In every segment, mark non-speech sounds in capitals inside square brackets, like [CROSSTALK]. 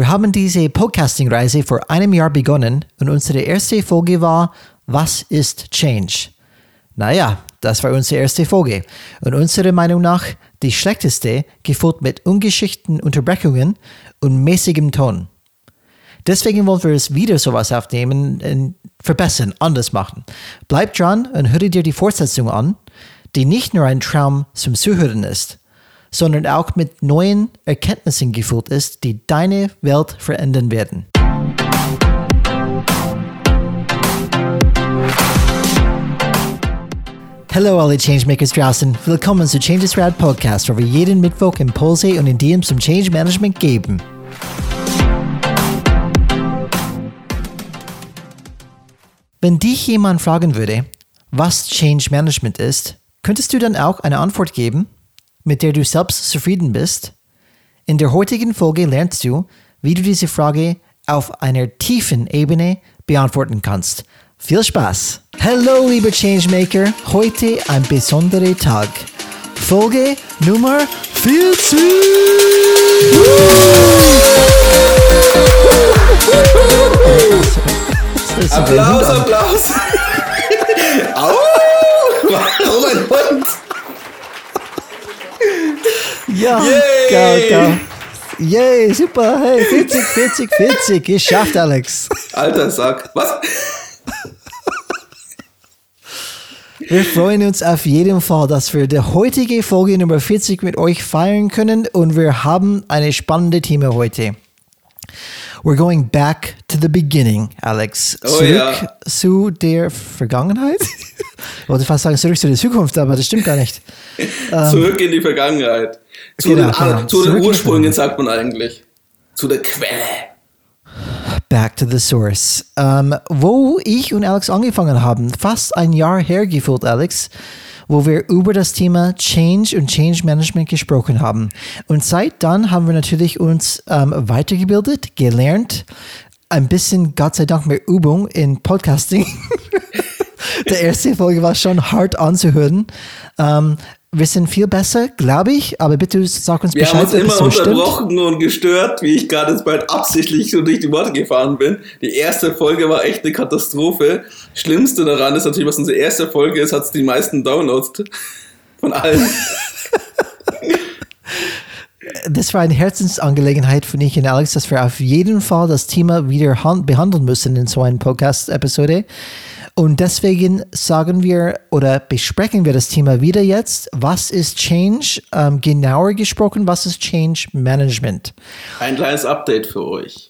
Wir haben diese Podcasting-Reise vor einem Jahr begonnen und unsere erste Folge war Was ist Change? Naja, das war unsere erste Folge und unserer Meinung nach die schlechteste, gefolgt mit ungeschickten Unterbrechungen und mäßigem Ton. Deswegen wollen wir es wieder sowas aufnehmen, und verbessern, anders machen. Bleib dran und höre dir die Fortsetzung an, die nicht nur ein Traum zum Zuhören ist, sondern auch mit neuen Erkenntnissen gefüllt ist, die deine Welt verändern werden. Hallo alle Changemakers draußen. Willkommen zu Changes Rad Podcast, wo wir jeden Mittwoch Impulse und Ideen zum Change Management geben. Wenn dich jemand fragen würde, was Change Management ist, könntest du dann auch eine Antwort geben, mit der du selbst zufrieden bist? In der heutigen Folge lernst du, wie du diese Frage auf einer tiefen Ebene beantworten kannst. Viel Spaß! Hallo, liebe Changemaker, heute ein besonderer Tag. Folge Nummer 40! Applaus, Applaus! [LAUGHS] Au! Warum ein Hund? Ja, Yay! geil, geil. Yay, super, hey, 40, 40, 40, geschafft, Alex. Alter Sack. Was? Wir freuen uns auf jeden Fall, dass wir die heutige Folge Nummer 40 mit euch feiern können und wir haben eine spannende Thema heute. We're going back to the beginning, Alex. Oh, zurück ja. zu der Vergangenheit? Ich wollte fast sagen, zurück zu der Zukunft, aber das stimmt gar nicht. Zurück in die Vergangenheit. Zu, Genau, den, genau. zu den die Ursprüngen sagt man eigentlich. Zu der Quelle. Back to the source. Ähm, wo ich und Alex angefangen haben, fast ein Jahr hergefühlt, Alex, wo wir über das Thema Change und Change Management gesprochen haben. Und seit dann haben wir natürlich uns ähm, weitergebildet, gelernt, ein bisschen, Gott sei Dank, mehr Übung in Podcasting. [LAUGHS] Der erste Folge war schon hart anzuhören. Ähm, wir sind viel besser, glaube ich, aber bitte sag uns Wir Bescheid, haben uns immer so stimmt. unterbrochen und gestört, wie ich gerade jetzt bald absichtlich so durch die Worte gefahren bin. Die erste Folge war echt eine Katastrophe. Schlimmste daran ist natürlich, was unsere erste Folge ist, hat es die meisten Downloads von allen. [LAUGHS] das war eine Herzensangelegenheit für mich und Alex, dass wir auf jeden Fall das Thema wieder han- behandeln müssen in so einer Podcast-Episode. Und deswegen sagen wir oder besprechen wir das Thema wieder jetzt. Was ist Change? Ähm, genauer gesprochen, was ist Change Management? Ein kleines Update für euch.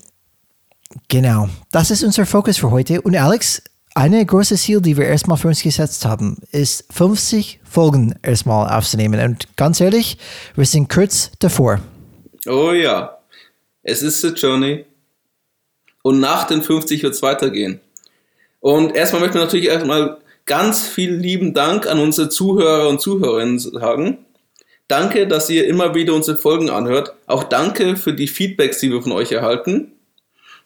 Genau, das ist unser Fokus für heute. Und Alex, eine große Ziel, die wir erstmal für uns gesetzt haben, ist 50 Folgen erstmal aufzunehmen. Und ganz ehrlich, wir sind kurz davor. Oh ja, es ist the journey. Und nach den 50 wird es weitergehen. Und erstmal möchten wir natürlich erstmal ganz vielen lieben Dank an unsere Zuhörer und Zuhörerinnen sagen. Danke, dass ihr immer wieder unsere Folgen anhört. Auch danke für die Feedbacks, die wir von euch erhalten.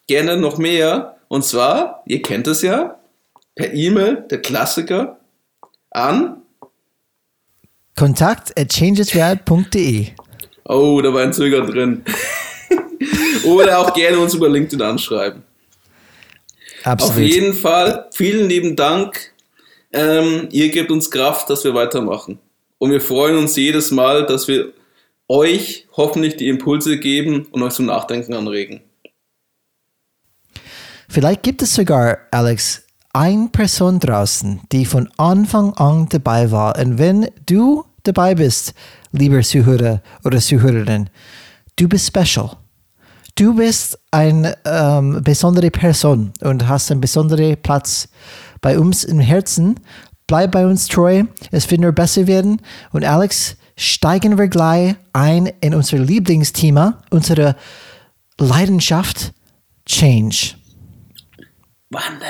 Gerne noch mehr. Und zwar, ihr kennt es ja, per E-Mail, der Klassiker, an. Kontakt at changesrad.de. Oh, da war ein Zögern drin. [LAUGHS] Oder auch gerne uns über LinkedIn anschreiben. Absolut. Auf jeden Fall, vielen lieben Dank. Ähm, ihr gebt uns Kraft, dass wir weitermachen. Und wir freuen uns jedes Mal, dass wir euch hoffentlich die Impulse geben und euch zum Nachdenken anregen. Vielleicht gibt es sogar, Alex, eine Person draußen, die von Anfang an dabei war. Und wenn du dabei bist, lieber Zuhörer oder Zuhörerin, du bist special. Du bist eine ähm, besondere Person und hast einen besonderen Platz bei uns im Herzen. Bleib bei uns treu, es wird nur besser werden. Und Alex, steigen wir gleich ein in unser Lieblingsthema, unsere Leidenschaft, Change. Wandel.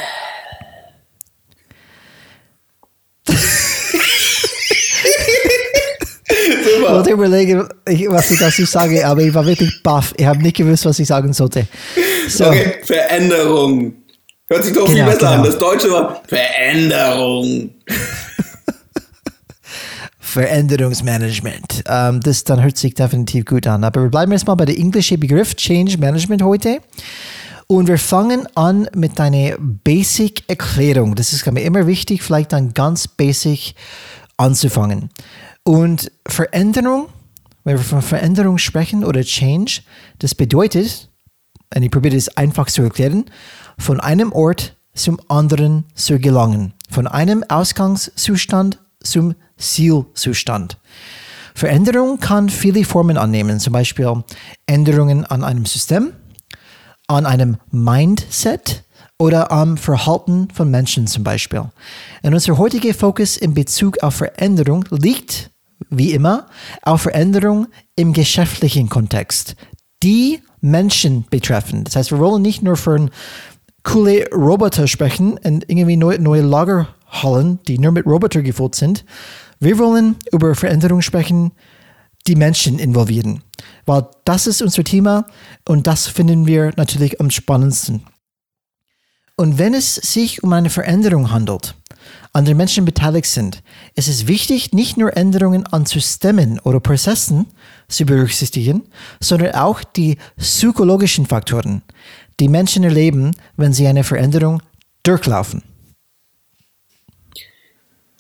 Ich wollte überlegen, was ich dazu sage, aber ich war wirklich baff. Ich habe nicht gewusst, was ich sagen sollte. So, Okay, Veränderung. Hört sich doch viel Genau, besser an. genau. Das Deutsche war Veränderung. Veränderungsmanagement. Ähm, das dann hört sich definitiv gut an. Aber wir bleiben erstmal bei der englischen Begriff Change Management heute. Und wir fangen an mit einer Basic-Erklärung. Das ist mir immer wichtig, vielleicht dann ganz basic anzufangen. Und Veränderung, wenn wir von Veränderung sprechen oder Change, das bedeutet, und ich probiere das einfach zu erklären, von einem Ort zum anderen zu gelangen. Von einem Ausgangszustand zum Zielzustand. Veränderung kann viele Formen annehmen, zum Beispiel Änderungen an einem System, an einem Mindset oder am Verhalten von Menschen zum Beispiel. Und unser heutiger Fokus in Bezug auf Veränderung liegt, wie immer, auf Veränderung im geschäftlichen Kontext, die Menschen betreffen. Das heißt, wir wollen nicht nur von coole Roboter sprechen und irgendwie neue, neue Lagerhallen, die nur mit Roboter gefüllt sind. Wir wollen über Veränderung sprechen, die Menschen involvieren. Weil das ist unser Thema und das finden wir natürlich am spannendsten. Und wenn es sich um eine Veränderung handelt, an der Menschen beteiligt sind, ist es wichtig, nicht nur Änderungen an Systemen oder Prozessen zu berücksichtigen, sondern auch die psychologischen Faktoren, die Menschen erleben, wenn sie eine Veränderung durchlaufen.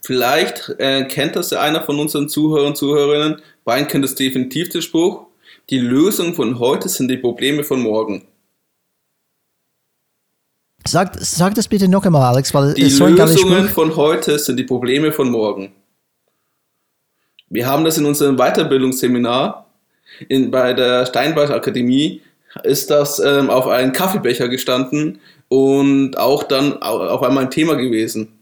Vielleicht äh, kennt das ja einer von unseren Zuhörern und Zuhörerinnen. Brian kennt es definitiv den Spruch. Die Lösungen von heute sind die Probleme von morgen. Sag, sag das bitte noch einmal, Alex, weil die so Lösungen von heute sind die Probleme von morgen. Wir haben das in unserem Weiterbildungsseminar in, bei der Steinbach Akademie ist das ähm, auf einen Kaffeebecher gestanden und auch dann auf einmal ein Thema gewesen.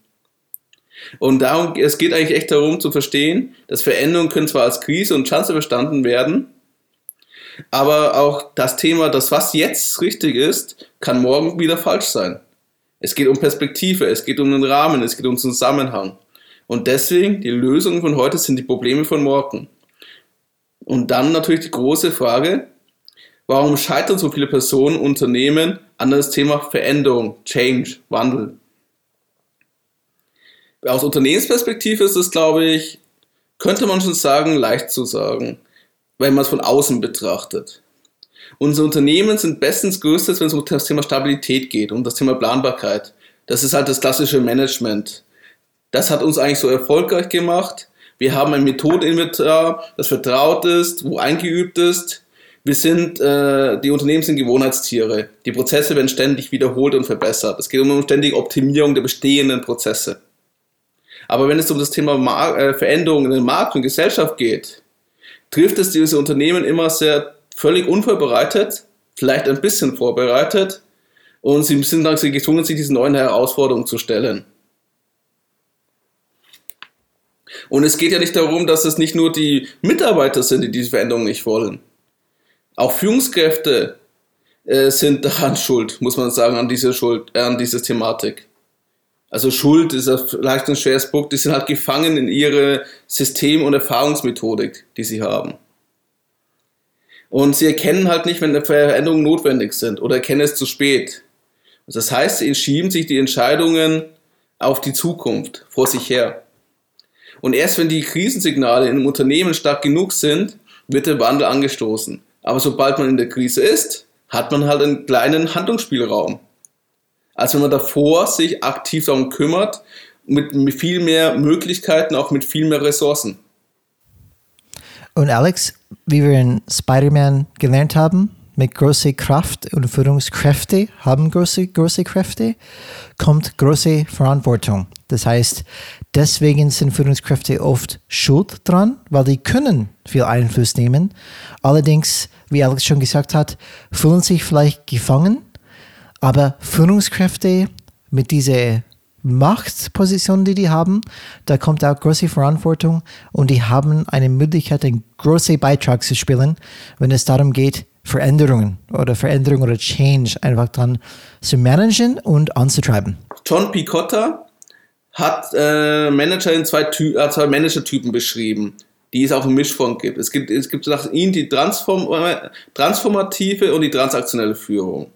Und darum, es geht eigentlich echt darum zu verstehen, dass Veränderungen können zwar als Krise und Chance verstanden werden, aber auch das Thema, das was jetzt richtig ist, kann morgen wieder falsch sein. Es geht um Perspektive, es geht um den Rahmen, es geht um Zusammenhang. Und deswegen, die Lösungen von heute sind die Probleme von morgen. Und dann natürlich die große Frage, warum scheitern so viele Personen, Unternehmen an das Thema Veränderung, Change, Wandel? Aus Unternehmensperspektive ist es, glaube ich, könnte man schon sagen, leicht zu sagen, wenn man es von außen betrachtet. Unsere Unternehmen sind bestens gerüstet, wenn es um das Thema Stabilität geht, um das Thema Planbarkeit. Das ist halt das klassische Management. Das hat uns eigentlich so erfolgreich gemacht. Wir haben ein Methodeninventar, das vertraut ist, wo eingeübt ist. Wir sind, äh, die Unternehmen sind Gewohnheitstiere. Die Prozesse werden ständig wiederholt und verbessert. Es geht um eine ständige Optimierung der bestehenden Prozesse. Aber wenn es um das Thema Mar äh, Veränderungen in den Markt und Gesellschaft geht, trifft es diese Unternehmen immer sehr völlig unvorbereitet, vielleicht ein bisschen vorbereitet und sie sind dann gezwungen, sich diesen neuen Herausforderungen zu stellen. Und es geht ja nicht darum, dass es nicht nur die Mitarbeiter sind, die diese Veränderung nicht wollen. Auch Führungskräfte äh, sind [LAUGHS] daran schuld, muss man sagen, an dieser Schuld, äh, an dieser Thematik. Also Schuld ist vielleicht ein schweres Punkt, die sind halt gefangen in ihre System- und Erfahrungsmethodik, die sie haben. Und sie erkennen halt nicht, wenn Veränderungen notwendig sind oder erkennen es zu spät. Das heißt, sie schieben sich die Entscheidungen auf die Zukunft vor sich her. Und erst wenn die Krisensignale in einem Unternehmen stark genug sind, wird der Wandel angestoßen. Aber sobald man in der Krise ist, hat man halt einen kleinen Handlungsspielraum als wenn man davor sich aktiv darum kümmert, mit, viel mehr Möglichkeiten, auch mit viel mehr Ressourcen. Und Alex, wie wir in Spider-Man gelernt haben, mit großer Kraft und Führungskräfte haben große, große Kräfte, kommt große Verantwortung. Das heißt, deswegen sind Führungskräfte oft schuld dran, weil die können viel Einfluss nehmen. Allerdings, wie Alex schon gesagt hat, fühlen sich vielleicht gefangen aber Führungskräfte mit dieser Machtposition, die die haben, da kommt auch große Verantwortung und die haben eine Möglichkeit, einen großen Beitrag zu spielen, wenn es darum geht, Veränderungen oder Veränderungen oder Change einfach dann zu managen und anzutreiben. John Picotta hat äh, Manager in zwei, Ty äh, zwei Managertypen beschrieben, die es auch in Mischform gibt. Es gibt, es gibt nach ihm die Transform transformative und die transaktionelle Führung.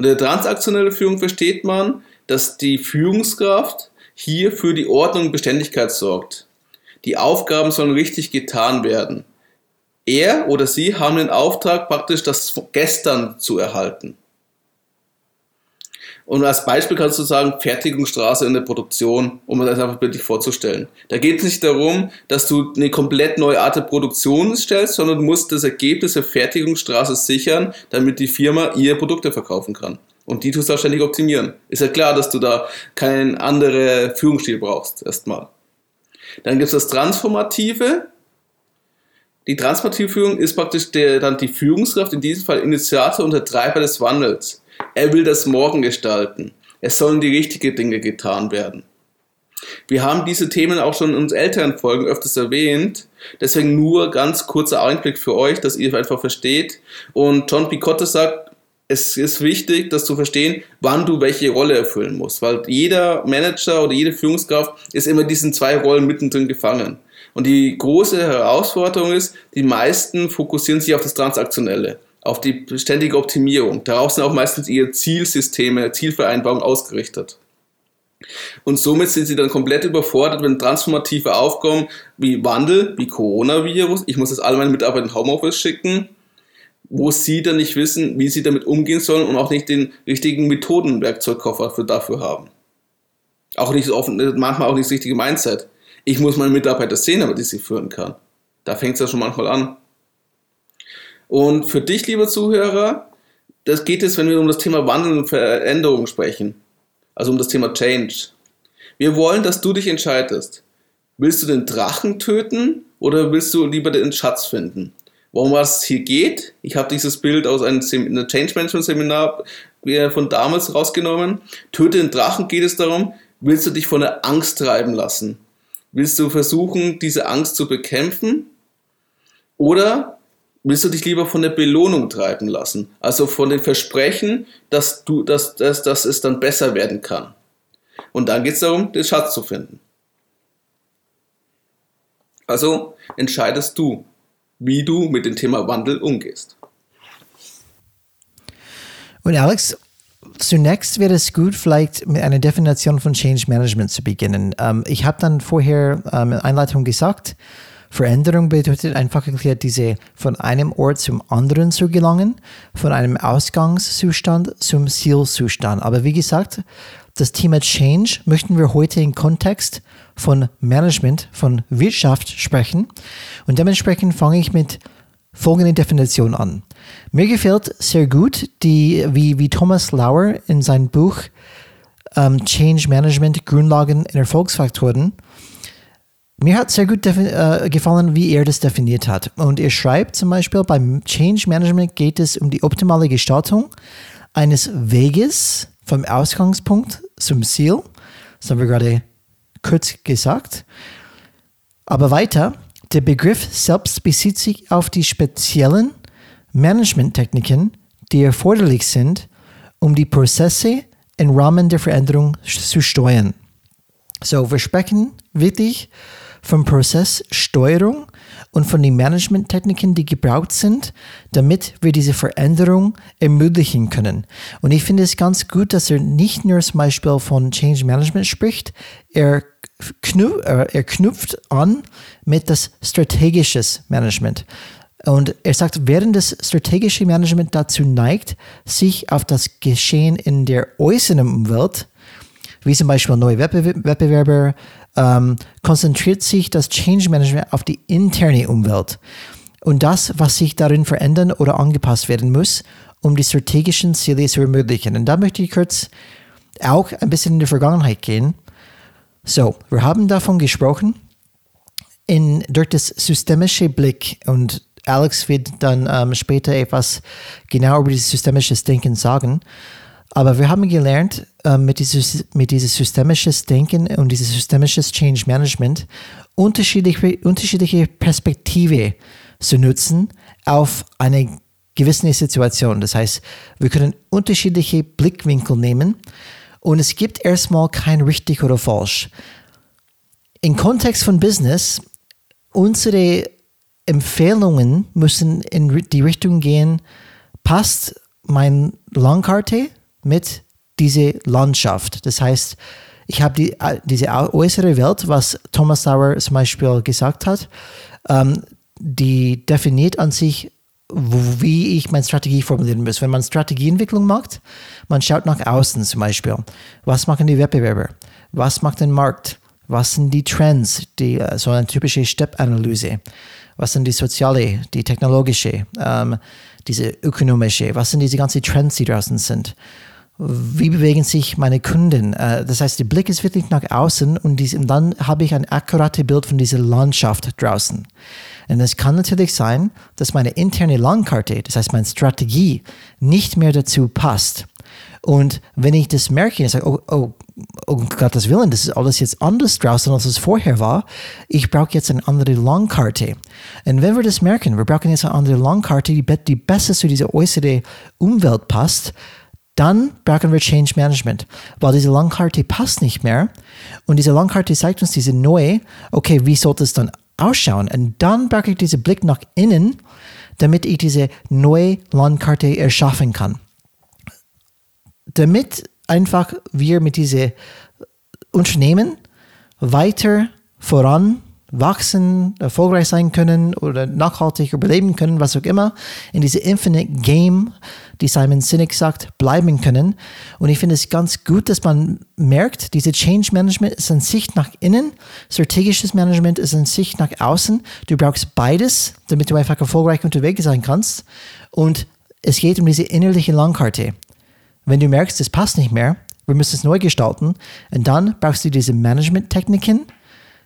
Unter der transaktionellen Führung versteht man, dass die Führungskraft hier für die Ordnung und Beständigkeit sorgt. Die Aufgaben sollen richtig getan werden. Er oder sie haben den Auftrag, praktisch das Gestern zu erhalten. Und als Beispiel kannst du sagen, Fertigungsstraße in der Produktion, um das einfach bildlich vorzustellen. Da geht es nicht darum, dass du eine komplett neue Art der Produktion stellst, sondern du musst das Ergebnis der Fertigungsstraße sichern, damit die Firma ihre Produkte verkaufen kann. Und die tust du auch ständig optimieren. Ist ja klar, dass du da keinen anderen Führungsstil brauchst, erstmal. Dann gibt es das Transformative. Die transformative Führung ist praktisch der, dann die Führungskraft, in diesem Fall Initiator und der Treiber des Wandels. Er will das Morgen gestalten. Es sollen die richtigen Dinge getan werden. Wir haben diese Themen auch schon in unseren älteren Folgen öfters erwähnt. Deswegen nur ganz kurzer Einblick für euch, dass ihr einfach versteht. Und John Picotte sagt, es ist wichtig, dass du verstehen, wann du welche Rolle erfüllen musst. Weil jeder Manager oder jede Führungskraft ist immer diesen zwei Rollen mittendrin gefangen. Und die große Herausforderung ist, die meisten fokussieren sich auf das Transaktionelle auf die ständige Optimierung. Darauf sind auch meistens ihre Zielsysteme, Zielvereinbarungen ausgerichtet. Und somit sind sie dann komplett überfordert, wenn transformative Aufgaben wie Wandel, wie Coronavirus, ich muss das alle meine Mitarbeiter in Homeoffice schicken, wo sie dann nicht wissen, wie sie damit umgehen sollen und auch nicht den richtigen Methodenwerkzeugkoffer für dafür haben. Auch nicht so offen, manchmal auch nicht das richtige Mindset. Ich muss meine Mitarbeiter sehen, damit ich sie führen kann. Da fängt es ja schon manchmal an. Und für dich, lieber Zuhörer, das geht es, wenn wir um das Thema Wandel und Veränderung sprechen. Also um das Thema Change. Wir wollen, dass du dich entscheidest. Willst du den Drachen töten oder willst du lieber den Schatz finden? Worum es hier geht, ich habe dieses Bild aus einem Change Management Seminar von damals rausgenommen. Töte den Drachen geht es darum, willst du dich von der Angst treiben lassen? Willst du versuchen, diese Angst zu bekämpfen? Oder willst du dich lieber von der Belohnung treiben lassen? Also von dem Versprechen, dass, du, dass, dass, dass es dann besser werden kann. Und dann geht es darum, den Schatz zu finden. Also entscheidest du, wie du mit dem Thema Wandel umgehst. Und Alex, zunächst wäre es gut, vielleicht mit einer Definition von Change Management zu beginnen. Ähm, ich habe dann vorher ähm, in Einleitung gesagt, Veränderung bedeutet einfach erklärt, diese von einem Ort zum anderen zu gelangen, von einem Ausgangszustand zum Zielzustand. Aber wie gesagt, das Thema Change möchten wir heute im Kontext von Management, von Wirtschaft sprechen. Und dementsprechend fange ich mit folgender Definition an. Mir gefällt sehr gut, die, wie, wie Thomas Lauer in seinem Buch um, Change Management Grundlagen in Erfolgsfaktoren mir hat sehr gut äh, gefallen, wie er das definiert hat. Und er schreibt zum Beispiel, beim Change Management geht es um die optimale Gestaltung eines Weges vom Ausgangspunkt zum Ziel. Das haben wir gerade kurz gesagt. Aber weiter, der Begriff selbst bezieht sich auf die speziellen Managementtechniken, die erforderlich sind, um die Prozesse im Rahmen der Veränderung zu steuern. So, wir sprechen wirklich von Prozesssteuerung und von den Managementtechniken, die gebraucht sind, damit wir diese Veränderung ermöglichen können. Und ich finde es ganz gut, dass er nicht nur zum Beispiel von Change Management spricht, er, knüpft, äh, er knüpft an mit das strategisches Management. Und er sagt, während das strategische Management dazu neigt, sich auf das Geschehen in der äußeren Umwelt, wie zum Beispiel neue Wettbewerber, ähm, konzentriert sich das Change Management auf die interne Umwelt und das, was sich darin verändern oder angepasst werden muss, um die strategischen Ziele zu ermöglichen. Und da möchte ich kurz auch ein bisschen in die Vergangenheit gehen. So, wir haben davon gesprochen, in, durch das systemische Blick und Alex wird dann ähm, später etwas genau über dieses systemische Denken sagen. Aber wir haben gelernt, äh, mit, dieses, mit dieses systemisches Denken und dieses systemisches Change Management unterschiedliche, unterschiedliche Perspektive zu nutzen auf eine gewisse Situation. Das heißt, wir können unterschiedliche Blickwinkel nehmen und es gibt erstmal kein richtig oder falsch. Im Kontext von Business, unsere Empfehlungen müssen in die Richtung gehen, passt mein Landkarte mit diese Landschaft. Das heißt, Ich habe die, äh, diese äußere Welt, was Thomas Sauer zum Beispiel gesagt hat, ähm, die definiert an sich, wie ich meine Strategie formulieren muss. Wenn man Strategieentwicklung macht, man schaut nach außen zum Beispiel. Was machen die Wettbewerber? Was macht der Markt? Was sind die Trends? Die, äh, so eine typische Step-Analyse. Was sind die soziale, die technologische, ähm, diese ökonomische? Was sind diese ganzen Trends, die draußen sind? Wie bewegen sich meine Kunden. Äh, das heißt, der Blick ist wirklich nach außen und, dies, und dann habe ich ein akkurates Bild von dieser Landschaft draußen. Und es kann natürlich sein, dass meine interne Landkarte, das heißt meine Strategie, nicht mehr dazu passt. Und wenn ich das merke, ich sage, oh, oh, um Gottes Willen, das ist alles jetzt anders draußen, als es vorher war. Ich brauche jetzt eine andere Landkarte. Und wenn wir das merken, wir brauchen jetzt eine andere Landkarte, die, die besser zu dieser äußeren Umwelt passt, dann brauchen wir Change Management, weil diese Langkarte passt nicht mehr und diese Langkarte zeigt uns diese neue, okay, wie sollte es dann ausschauen? Und dann brauche ich diesen Blick nach innen, damit ich diese neue Landkarte erschaffen kann. Damit einfach wir mit diesen Unternehmen weiter voran wachsen, erfolgreich sein können oder nachhaltig überleben können, was auch immer, in diese Infinite Game, die Simon Sinek sagt, bleiben können. Und ich finde es ganz gut, dass man merkt, diese Change Management ist an sich nach innen, strategisches Management ist an sich nach außen. Du brauchst beides, damit du einfach erfolgreich unterwegs sein kannst. Und es geht um diese innerliche Langkarte. Wenn du merkst, es passt nicht mehr, wir müssen es neu gestalten, und dann brauchst du diese Management-Techniken,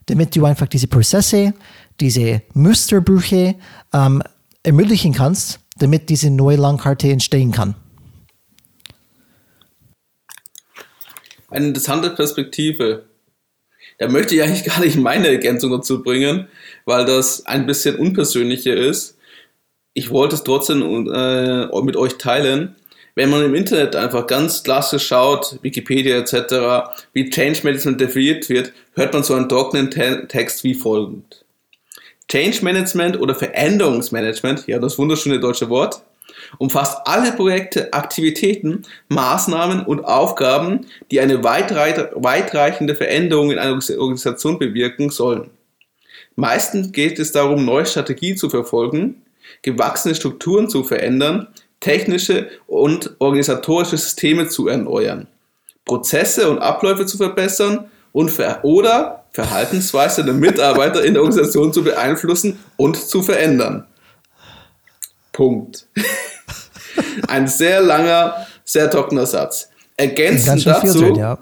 damit du einfach diese Prozesse, diese Musterbrüche ähm, ermöglichen kannst, damit diese neue Langkarte entstehen kann. Eine interessante Perspektive. Da möchte ich eigentlich gar nicht meine Ergänzung dazu bringen, weil das ein bisschen unpersönlicher ist. Ich wollte es trotzdem äh, mit euch teilen, wenn man im Internet einfach ganz klassisch schaut, Wikipedia etc., wie Change Management definiert wird, hört man so einen trockenen Text wie folgend. Change Management oder Veränderungsmanagement, ja das wunderschöne deutsche Wort, umfasst alle Projekte, Aktivitäten, Maßnahmen und Aufgaben, die eine weitreichende Veränderung in einer Organisation bewirken sollen. Meistens geht es darum, neue Strategien zu verfolgen, gewachsene Strukturen zu verändern, technische und organisatorische Systeme zu erneuern, Prozesse und Abläufe zu verbessern und ver oder Verhaltensweise der Mitarbeiter in der Organisation zu beeinflussen und zu verändern. Punkt. [LAUGHS] Ein sehr langer, sehr trockener Satz. Ergänzend dazu drin, ja.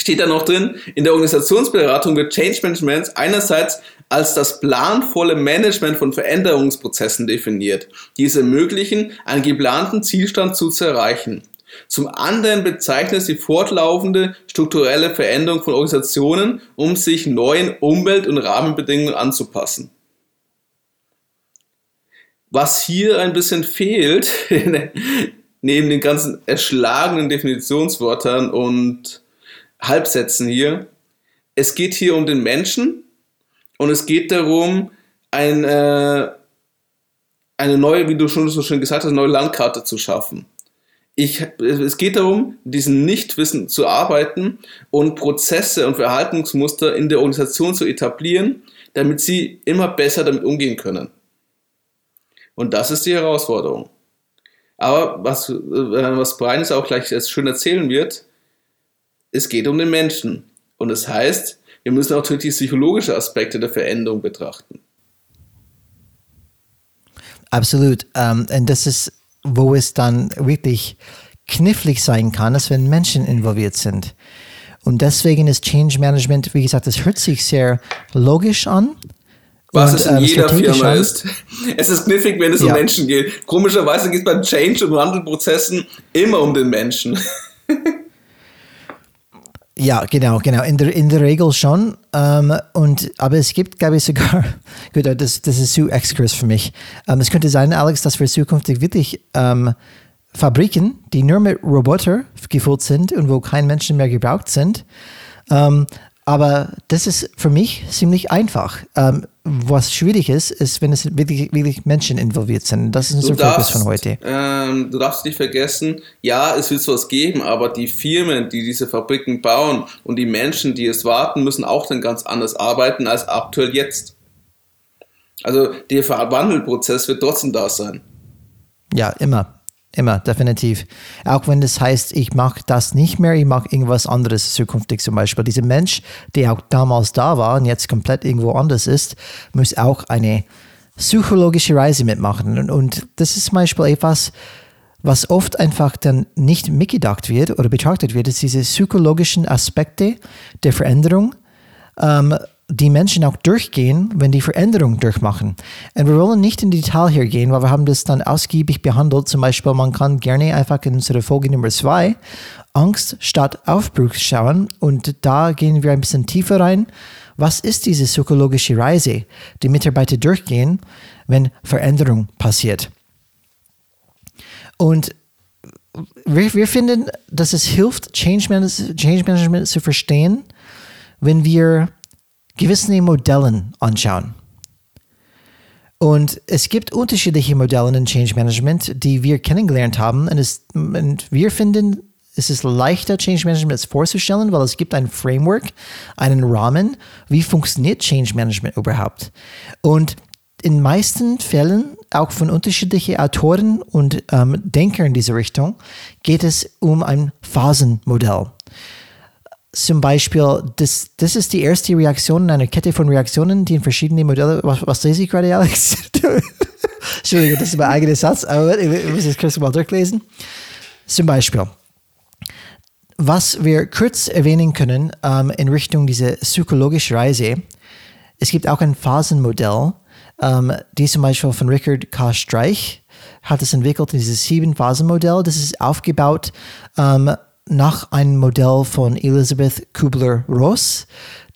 steht da noch drin, in der Organisationsberatung wird Change Management einerseits als das planvolle Management von Veränderungsprozessen definiert, die es ermöglichen, einen geplanten Zielstand zu erreichen. Zum anderen bezeichnet es die fortlaufende strukturelle Veränderung von Organisationen, um sich neuen Umwelt- und Rahmenbedingungen anzupassen. Was hier ein bisschen fehlt, [LAUGHS] neben den ganzen erschlagenen Definitionswörtern und Halbsätzen hier, es geht hier um den Menschen und es geht darum, ein, äh, eine neue, wie du schon so schön gesagt hast, neue Landkarte zu schaffen. Ich, es geht darum, diesen Nichtwissen zu arbeiten und Prozesse und Verhaltensmuster in der Organisation zu etablieren, damit sie immer besser damit umgehen können. Und das ist die Herausforderung. Aber was, äh, was Brian jetzt auch gleich schön erzählen wird, es geht um den Menschen. Und das heißt, wir müssen auch die psychologische Aspekte der Veränderung betrachten. Absolut. Um, und das ist, wo es dann wirklich knifflig sein kann, dass wenn Menschen involviert sind. Und deswegen ist Change Management, wie gesagt, das hört sich sehr logisch an. Was und, es in ähm, jeder Firma an. ist. [LAUGHS] Es ist knifflig, wenn es ja. um Menschen geht. Komischerweise geht es beim Change- und Wandelprozessen immer um den Menschen. [LAUGHS] Ja, genau, genau. In der, in der Regel schon. Ähm, und, aber es gibt, glaube ich, sogar, [LAUGHS] gut, das, das ist zu Exkurs für mich. Ähm, es könnte sein, Alex, dass wir zukünftig wirklich ähm, Fabriken, die nur mit Roboter gefüllt sind und wo kein Menschen mehr gebraucht sind. Ähm, aber das ist für mich ziemlich einfach. Ähm, was schwierig ist, ist, wenn es wirklich, wirklich Menschen involviert sind. Das ist unser Fokus von heute. Ähm, du darfst nicht vergessen, ja, es wird sowas geben, aber die Firmen, die diese Fabriken bauen und die Menschen, die es warten, müssen auch dann ganz anders arbeiten als aktuell jetzt. Also der Verwandelprozess wird trotzdem da sein. Ja, immer. Immer, definitiv. Auch wenn das heißt, ich mache das nicht mehr, ich mache irgendwas anderes zukünftig zum Beispiel. Dieser Mensch, der auch damals da war und jetzt komplett irgendwo anders ist, muss auch eine psychologische Reise mitmachen. Und, und das ist zum Beispiel etwas, was oft einfach dann nicht mitgedacht wird oder betrachtet wird, ist diese psychologischen Aspekte der Veränderung. Ähm, die Menschen auch durchgehen, wenn die Veränderung durchmachen. Und wir wollen nicht in Detail hier gehen, weil wir haben das dann ausgiebig behandelt. Zum Beispiel, man kann gerne einfach in unsere Folge Nummer zwei Angst statt Aufbruch schauen und da gehen wir ein bisschen tiefer rein. Was ist diese psychologische Reise, die Mitarbeiter durchgehen, wenn Veränderung passiert? Und wir, wir finden, dass es hilft, Change Management, Change Management zu verstehen, wenn wir gewisse Modellen anschauen. Und es gibt unterschiedliche Modelle in Change Management, die wir kennengelernt haben. Und, es, und wir finden, es ist leichter, Change Management vorzustellen, weil es gibt ein Framework, einen Rahmen, wie funktioniert Change Management überhaupt. Und in meisten Fällen, auch von unterschiedlichen Autoren und ähm, Denkern in diese Richtung, geht es um ein Phasenmodell zum Beispiel, das, das ist die erste Reaktion in einer Kette von Reaktionen, die in verschiedenen Modellen. Was, was lese ich gerade, Alex? [LAUGHS] Entschuldigung, das ist mein eigener Satz, aber ich muss es kurz mal durchlesen. Zum Beispiel, was wir kurz erwähnen können ähm, in Richtung dieser psychologischen Reise, es gibt auch ein Phasenmodell, ähm, die zum Beispiel von Richard K. Streich hat es entwickelt, dieses Sieben-Phasen-Modell. Das ist aufgebaut ähm, nach einem Modell von Elizabeth Kubler-Ross,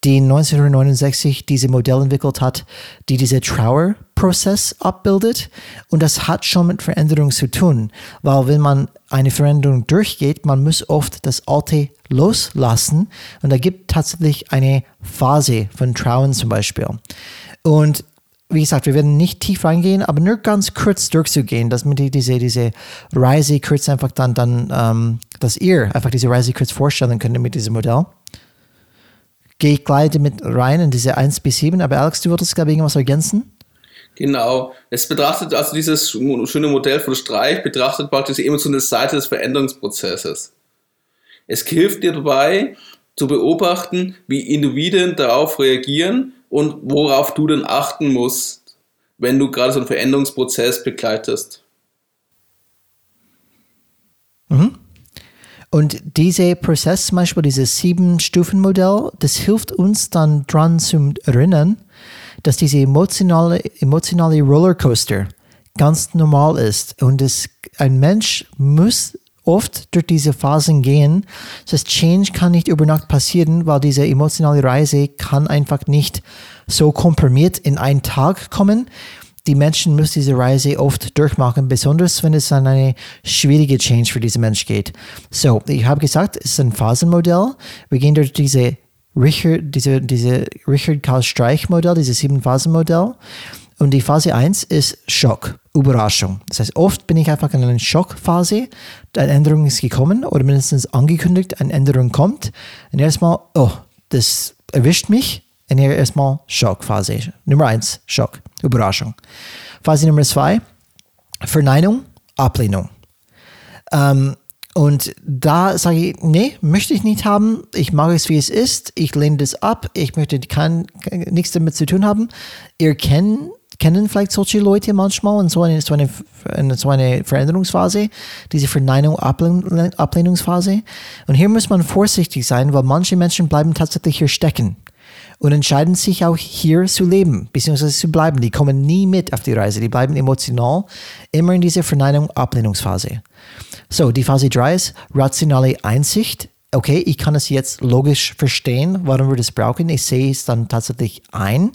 die 1969 diese Modell entwickelt hat, die diese Trauerprozess abbildet. Und das hat schon mit Veränderung zu tun, weil wenn man eine Veränderung durchgeht, man muss oft das Alte loslassen. Und da gibt tatsächlich eine Phase von Trauen zum Beispiel. Und wie gesagt, wir werden nicht tief reingehen, aber nur ganz kurz durchzugehen, dass man die, diese, diese Reise kurz einfach dann, dann ähm, dass ihr einfach diese Reise kurz vorstellen könnt mit diesem Modell. Gehe ich gleich mit rein in diese 1 bis 7, aber Alex, du würdest, glaube ich, irgendwas ergänzen? Genau. Es betrachtet also dieses schöne Modell von Streich, betrachtet praktisch die emotionale Seite des Veränderungsprozesses. Es hilft dir dabei, zu beobachten, wie Individuen darauf reagieren und worauf du denn achten musst, wenn du gerade so einen Veränderungsprozess begleitest. Mhm. Und dieser Prozess, zum Beispiel dieses Sieben-Stufen-Modell, das hilft uns dann daran zu erinnern, dass diese emotionale, emotionale Rollercoaster ganz normal ist. Und es, ein Mensch muss oft durch diese Phasen gehen. Das Change kann nicht über Nacht passieren, weil diese emotionale Reise kann einfach nicht so komprimiert in einen Tag kommen. Die Menschen müssen diese Reise oft durchmachen, besonders wenn es an eine schwierige Change für diesen Mensch geht. So, ich habe gesagt, es ist ein Phasenmodell. Wir gehen durch diese Richard, diese, diese Richard Karl Streich Modell, dieses sieben Phasen Modell. Und die Phase 1 ist Schock, Überraschung. Das heißt, oft bin ich einfach in einer Schockphase. Eine Änderung ist gekommen oder mindestens angekündigt, eine Änderung kommt. Und erstmal, oh, das erwischt mich. Und erstmal Schockphase. Nummer 1, Schock, Überraschung. Phase Nummer 2, Verneinung, Ablehnung. Ähm, und da sage ich, nee, möchte ich nicht haben. Ich mag es, wie es ist. Ich lehne das ab. Ich möchte kein, nichts damit zu tun haben. Ihr kennt kennen vielleicht solche Leute manchmal in so eine, so eine, in so eine Veränderungsphase, diese Verneinung, Ablehnungsphase. Und hier muss man vorsichtig sein, weil manche Menschen bleiben tatsächlich hier stecken und entscheiden sich auch hier zu leben, beziehungsweise zu bleiben. Die kommen nie mit auf die Reise, die bleiben emotional immer in dieser Verneinung, Ablehnungsphase. So, die Phase 3 ist rationale Einsicht okay, ich kann es jetzt logisch verstehen, warum wir das brauchen. Ich sehe es dann tatsächlich ein.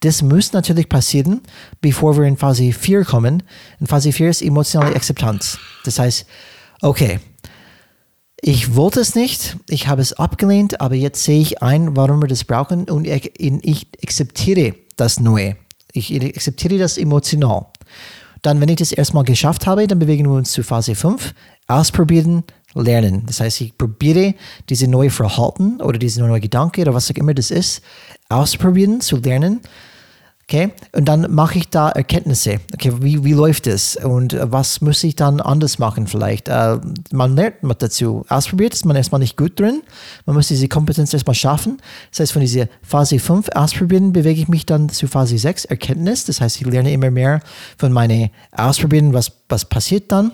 Das muss natürlich passieren, bevor wir in Phase 4 kommen. In Phase 4 ist emotionale Akzeptanz. Das heißt, okay, Ich wollte es nicht, ich habe es abgelehnt, aber jetzt sehe ich ein, warum wir das brauchen und ich, akzeptiere das Neue. Ich akzeptiere das emotional. Dann, wenn ich das erstmal geschafft habe, dann bewegen wir uns zu Phase 5. Ausprobieren, lernen. Das heißt, ich probiere diese neue Verhalten oder diese neue Gedanke oder was auch immer das ist, ausprobieren, zu lernen. Okay, und dann mache ich da Erkenntnisse. Okay, wie, wie läuft es und was muss ich dann anders machen vielleicht? Äh, man lernt man dazu. Ausprobiert ist man erstmal nicht gut drin. Man muss diese Kompetenz erstmal schaffen. Das heißt, von dieser Phase 5 ausprobieren bewege ich mich dann zu Phase 6 Erkenntnis. Das heißt, ich lerne immer mehr von meinen Ausprobieren, was, was passiert dann.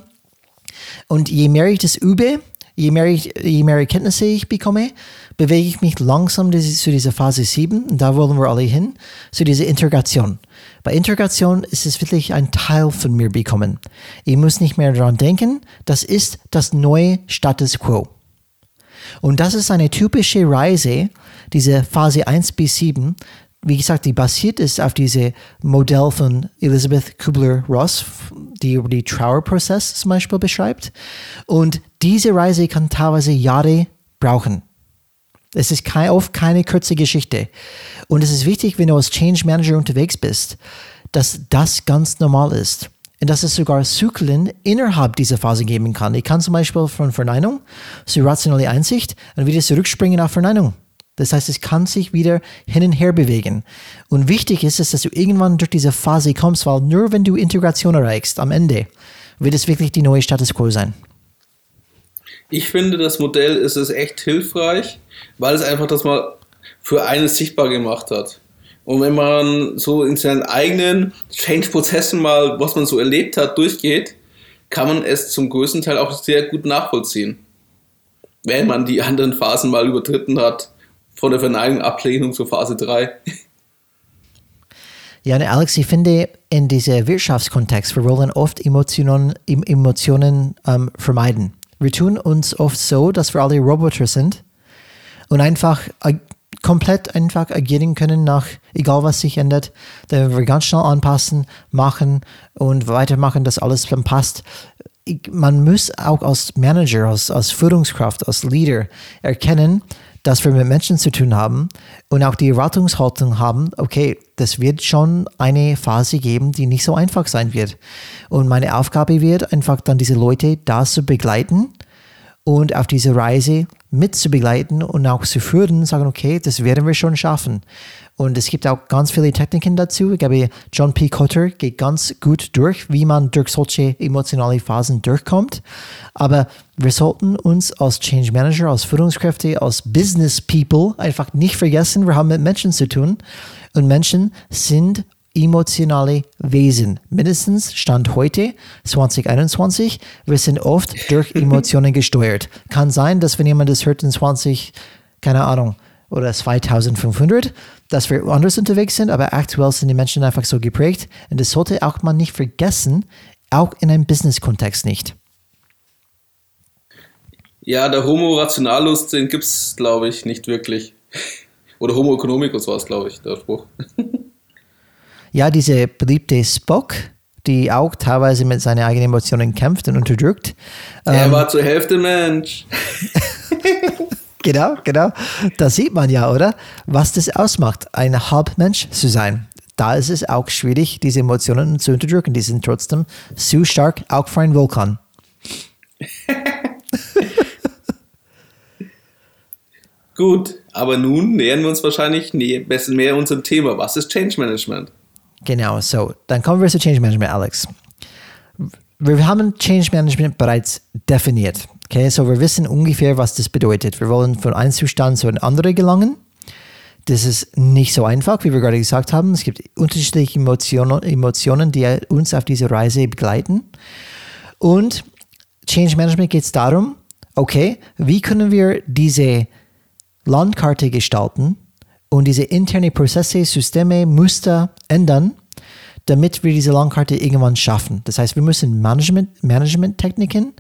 Und je mehr ich das übe, je mehr, ich, je mehr Erkenntnisse ich bekomme, bewege ich mich langsam zu dieser Phase 7, und da wollen wir alle hin, zu dieser Integration. Bei Integration ist es wirklich ein Teil von mir bekommen. Ich muss nicht mehr daran denken, das ist das neue Status quo. Und das ist eine typische Reise, diese Phase 1 bis 7, wie gesagt, die basiert ist auf diesem Modell von Elizabeth Kubler-Ross, die über den Trauerprozess zum Beispiel beschreibt. Und diese Reise kann teilweise Jahre brauchen. Es ist kein, oft keine kurze Geschichte. Und es ist wichtig, wenn du als Change Manager unterwegs bist, dass das ganz normal ist. Und dass es sogar Zyklen innerhalb dieser Phase geben kann. Ich kann zum Beispiel von Verneinung zu rationale Einsicht und wieder zurückspringen auf Verneinung. Das heißt, es kann sich wieder hin und her bewegen. Und wichtig ist es, dass du irgendwann durch diese Phase kommst, weil nur wenn du Integration erreichst, am Ende, wird es wirklich die neue Status quo sein. Ich finde, das Modell ist es echt hilfreich, weil es einfach das mal für einen sichtbar gemacht hat. Und wenn man so in seinen eigenen Change-Prozessen mal, was man so erlebt hat, durchgeht, kann man es zum größten Teil auch sehr gut nachvollziehen. Wenn man die anderen Phasen mal übertreten hat von der Verneigung, Ablehnung zur Phase 3. Ja, und Alex, ich finde, in diesem Wirtschaftskontext, wir wollen oft Emotionen, Emotionen ähm, vermeiden. Wir tun uns oft so, dass wir alle Roboter sind und einfach äh, komplett einfach agieren können nach, egal was sich ändert, dann wir ganz schnell anpassen, machen und weitermachen, dass alles dann passt. Man muss auch als Manager, als, als Führungskraft, als Leader erkennen, dass wir mit Menschen zu tun haben und auch die Erwartungshaltung haben, okay, das wird schon eine Phase geben, die nicht so einfach sein wird. Und meine Aufgabe wird einfach dann diese Leute da zu begleiten und auf diese Reise mit zu begleiten und auch zu führen, sagen, okay, das werden wir schon schaffen. Und es gibt auch ganz viele Techniken dazu. Ich glaube, John P. Cotter geht ganz gut durch, wie man durch solche emotionale Phasen durchkommt. Aber wir sollten uns als Change Manager, als Führungskräfte, als Business People einfach nicht vergessen, wir haben mit Menschen zu tun. Und Menschen sind emotionale Wesen. Mindestens Stand heute, 2021, wir sind oft durch [LAUGHS] Emotionen gesteuert. Kann sein, dass wenn jemand das hört in 20, keine Ahnung, oder 2500, dass wir anders unterwegs sind, aber aktuell sind die Menschen einfach so geprägt und das sollte auch man nicht vergessen, auch in einem Business-Kontext nicht. Ja, der Homo rationalus, den gibt es, glaube ich, nicht wirklich. [LAUGHS] Oder Homo economicus war es, glaube ich, der Spruch. [LAUGHS] ja, diese beliebte Spock, die auch teilweise mit seinen eigenen Emotionen kämpft und unterdrückt. Er ähm, war zur Hälfte Mensch. [LAUGHS] genau, genau. Da sieht man ja, oder? Was das ausmacht, ein Halbmensch zu sein. Da ist es auch schwierig, diese Emotionen zu unterdrücken. Die sind trotzdem zu stark, auch für einen Vulkan. [LAUGHS] Gut, aber nun nähern wir uns wahrscheinlich ein bisschen mehr unserem Thema. Was ist Change Management? Genau, so, dann kommen wir zu Change Management, Alex. Wir haben Change Management bereits definiert. Okay, so wir wissen ungefähr, was das bedeutet. Wir wollen von einem Zustand zu einem anderen gelangen. Das ist nicht so einfach, wie wir gerade gesagt haben. Es gibt unterschiedliche Emotionen, Emotionen die uns auf diese Reise begleiten. Und Change Management geht es darum, okay, wie können wir diese Landkarte gestalten und diese interne Prozesse, Systeme, Muster ändern, damit wir diese Landkarte irgendwann schaffen. Das heißt, wir müssen Management, Management-Techniken,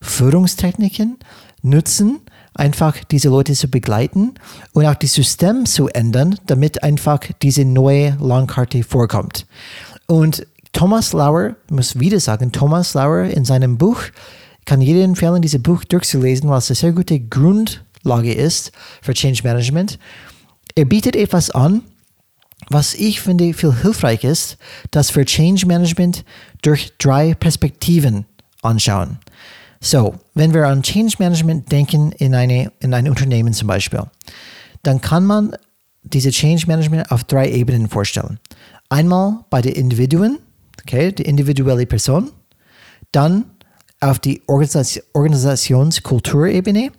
Führungstechniken nutzen, einfach diese Leute zu begleiten und auch das System zu ändern, damit einfach diese neue Landkarte vorkommt. Und Thomas Lauer, muss wieder sagen, Thomas Lauer in seinem Buch kann jedem empfehlen, dieses Buch durchzulesen, weil es eine sehr gute Grundlage ist für Change Management. Er bietet etwas an, was ich finde viel hilfreich ist, das für Change Management durch drei Perspektiven anschauen. So, wenn wir an Change Management denken in, eine, in ein Unternehmen zum Beispiel, dann kann man diese Change Management auf drei Ebenen vorstellen. Einmal bei den Individuen, okay, die individuelle Person, dann auf die Organisation, Organisationskulturebene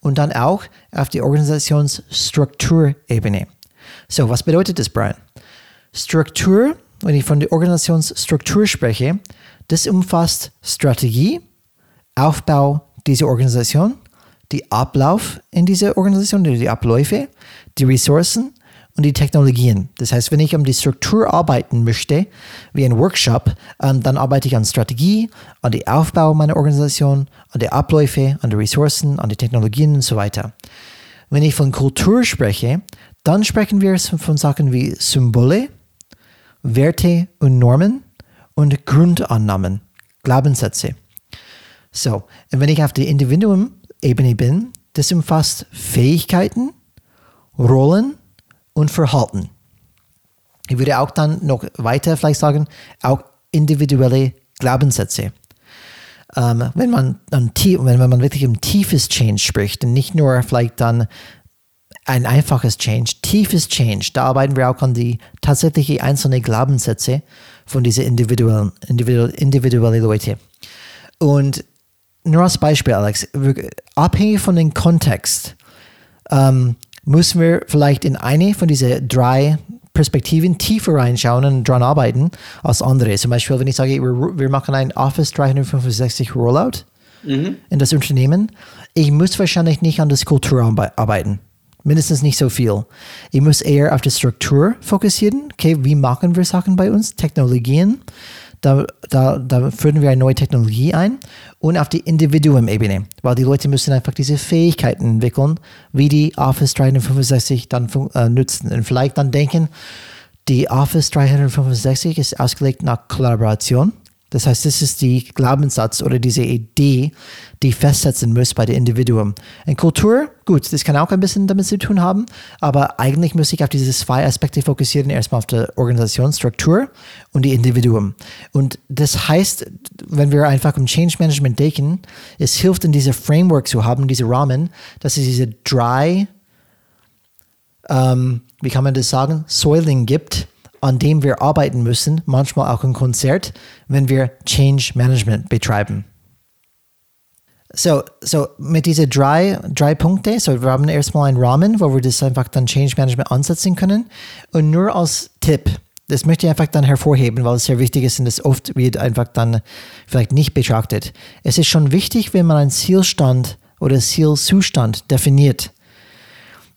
und dann auch auf die Organisationsstrukturebene. So, was bedeutet das, Brian? Struktur, wenn ich von der Organisationsstruktur spreche, das umfasst Strategie, Aufbau dieser Organisation, die Ablauf in dieser Organisation, die Abläufe, die Ressourcen und die Technologien. Das heißt, wenn ich um die Struktur arbeiten möchte, wie ein Workshop, ähm, dann arbeite ich an Strategie, an den Aufbau meiner Organisation, an die Abläufe, an die Ressourcen, an die Technologien und so weiter. Wenn ich von Kultur spreche, dann sprechen wir von Sachen wie Symbole, Werte und Normen und Grundannahmen, Glaubenssätze. So, und wenn ich auf der Individuum-Ebene bin, das umfasst Fähigkeiten, Rollen und Verhalten. Ich würde auch dann noch weiter vielleicht sagen, auch individuelle Glaubenssätze. Ähm, wenn, man dann, wenn man wirklich um tiefes Change spricht und nicht nur vielleicht dann ein einfaches Change, tiefes Change, da arbeiten wir auch an die tatsächlichen einzelnen Glaubenssätze von diesen individuellen, individuelle, individuelle Leute. Und nur als Beispiel, Alex, abhängig von dem Kontext, ähm, müssen wir vielleicht in eine von diesen drei Perspektiven tiefer reinschauen und daran arbeiten als andere. Zum Beispiel, wenn ich sage, wir, wir machen ein Office 365 Rollout mhm. in das Unternehmen, ich muss wahrscheinlich nicht an das Kultur arbeiten. Mindestens nicht so viel. Ich muss eher auf die Struktur fokussieren. Okay, wie machen wir Sachen bei uns? Technologien. Da, da, da führen wir eine neue Technologie ein und auf die Individuum-Ebene, weil die Leute müssen einfach diese Fähigkeiten entwickeln, wie die Office 365 dann äh, nutzen. Und vielleicht dann denken, die Office 365 ist ausgelegt nach Kollaboration das heißt, das ist die Glaubenssatz oder diese Idee, die festsetzen muss bei dem Individuum. In Kultur, gut, das kann auch ein bisschen damit zu tun haben, aber eigentlich muss ich auf diese zwei Aspekte fokussieren. Erstmal auf die Organisationsstruktur und die Individuum. Und das heißt, wenn wir einfach um Change Management denken, es hilft in diese Framework zu haben, diese Rahmen, dass es diese drei, ähm, wie kann man das sagen, Säulen gibt, an dem wir arbeiten müssen, manchmal auch ein Konzert, wenn wir Change Management betreiben. So, so mit diesen drei, drei Punkten, so wir haben erstmal einen Rahmen, wo wir das einfach dann Change Management ansetzen können. Und nur als Tipp, das möchte ich einfach dann hervorheben, weil es sehr wichtig ist und das oft wird einfach dann vielleicht nicht betrachtet. Es ist schon wichtig, wenn man einen Zielstand oder Zielzustand definiert,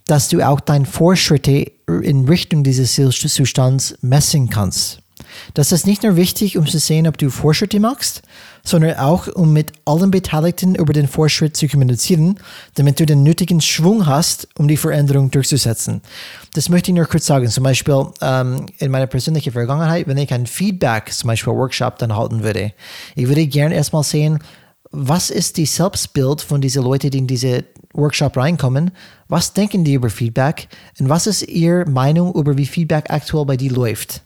dass du auch deine Fortschritte in Richtung dieses Zustands messen kannst. Das ist nicht nur wichtig, um zu sehen, ob du Fortschritte machst, sondern auch, um mit allen Beteiligten über den Fortschritt zu kommunizieren, damit du den nötigen Schwung hast, um die Veränderung durchzusetzen. Das möchte ich nur kurz sagen. Zum Beispiel ähm, in meiner persönlichen Vergangenheit, wenn ich ein Feedback, zum Beispiel Workshop, dann halten würde. Ich würde gerne erstmal sehen, was ist die Selbstbild von diesen Leuten, die in diese Workshop reinkommen? Was denken die über Feedback? Und was ist ihre Meinung über wie Feedback aktuell bei dir läuft?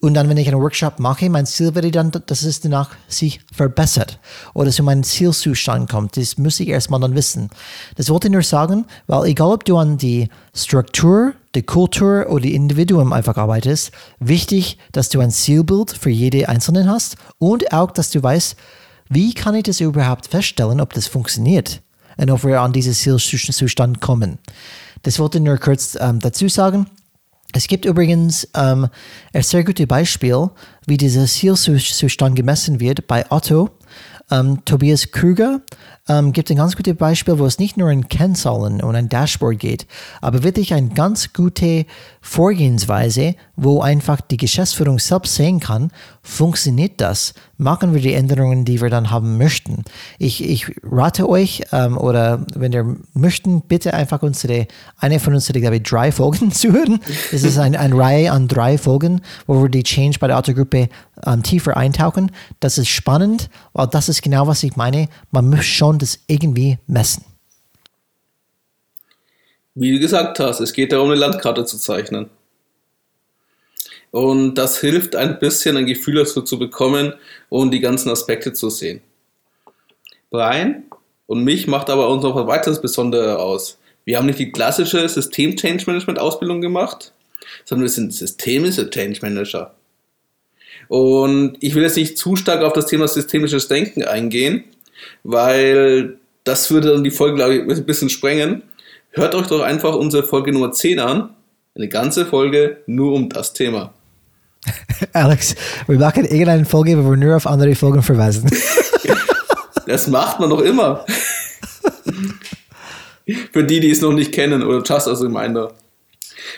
Und dann, wenn ich einen Workshop mache, mein Ziel wäre dann, dass es danach sich verbessert oder zu meinem Zielzustand kommt. Das muss ich erstmal dann wissen. Das wollte ich nur sagen, weil egal ob du an die Struktur, die Kultur oder die Individuum einfach arbeitest, wichtig, dass du ein Zielbild für jede Einzelne hast und auch, dass du weißt, wie kann ich das überhaupt feststellen, ob das funktioniert und ob wir an diesen Zielzustand kommen. Das wollte ich nur kurz ähm, dazu sagen. Es gibt übrigens ähm, ein sehr gutes Beispiel, wie dieser Zielzustand gemessen wird bei Otto. Ähm, Tobias Krüger ähm, gibt ein ganz gutes Beispiel, wo es nicht nur um Kennzahlen und ein Dashboard geht, aber wirklich eine ganz gute Vorgehensweise, wo einfach die Geschäftsführung selbst sehen kann, funktioniert das machen wir die Änderungen, die wir dann haben möchten. Ich, ich rate euch, ähm, oder wenn ihr möchten, bitte einfach unsere, eine von unseren, glaube ich, drei Folgen [LAUGHS] zu hören. Es ist ein, eine Reihe an drei Folgen, wo wir die Change bei der Autogruppe ähm, tiefer eintauchen. Das ist spannend, weil das ist genau, was ich meine. Man muss schon das irgendwie messen. Wie du gesagt hast, es geht darum, eine Landkarte zu zeichnen. Und das hilft ein bisschen ein Gefühl dafür zu bekommen und die ganzen Aspekte zu sehen. Brian und mich macht aber uns noch was weiteres Besonderes aus. Wir haben nicht die klassische System-Change Management-Ausbildung gemacht, sondern wir sind systemische Change Manager. Und ich will jetzt nicht zu stark auf das Thema systemisches Denken eingehen, weil das würde dann die Folge, glaube ich, ein bisschen sprengen. Hört euch doch einfach unsere Folge Nummer 10 an. Eine ganze Folge nur um das Thema. [LAUGHS] Alex, wir machen irgendeine Folge, wo wir nur auf andere Folgen verweisen. [LAUGHS] das macht man doch immer. [LAUGHS] Für die, die es noch nicht kennen oder just as a reminder.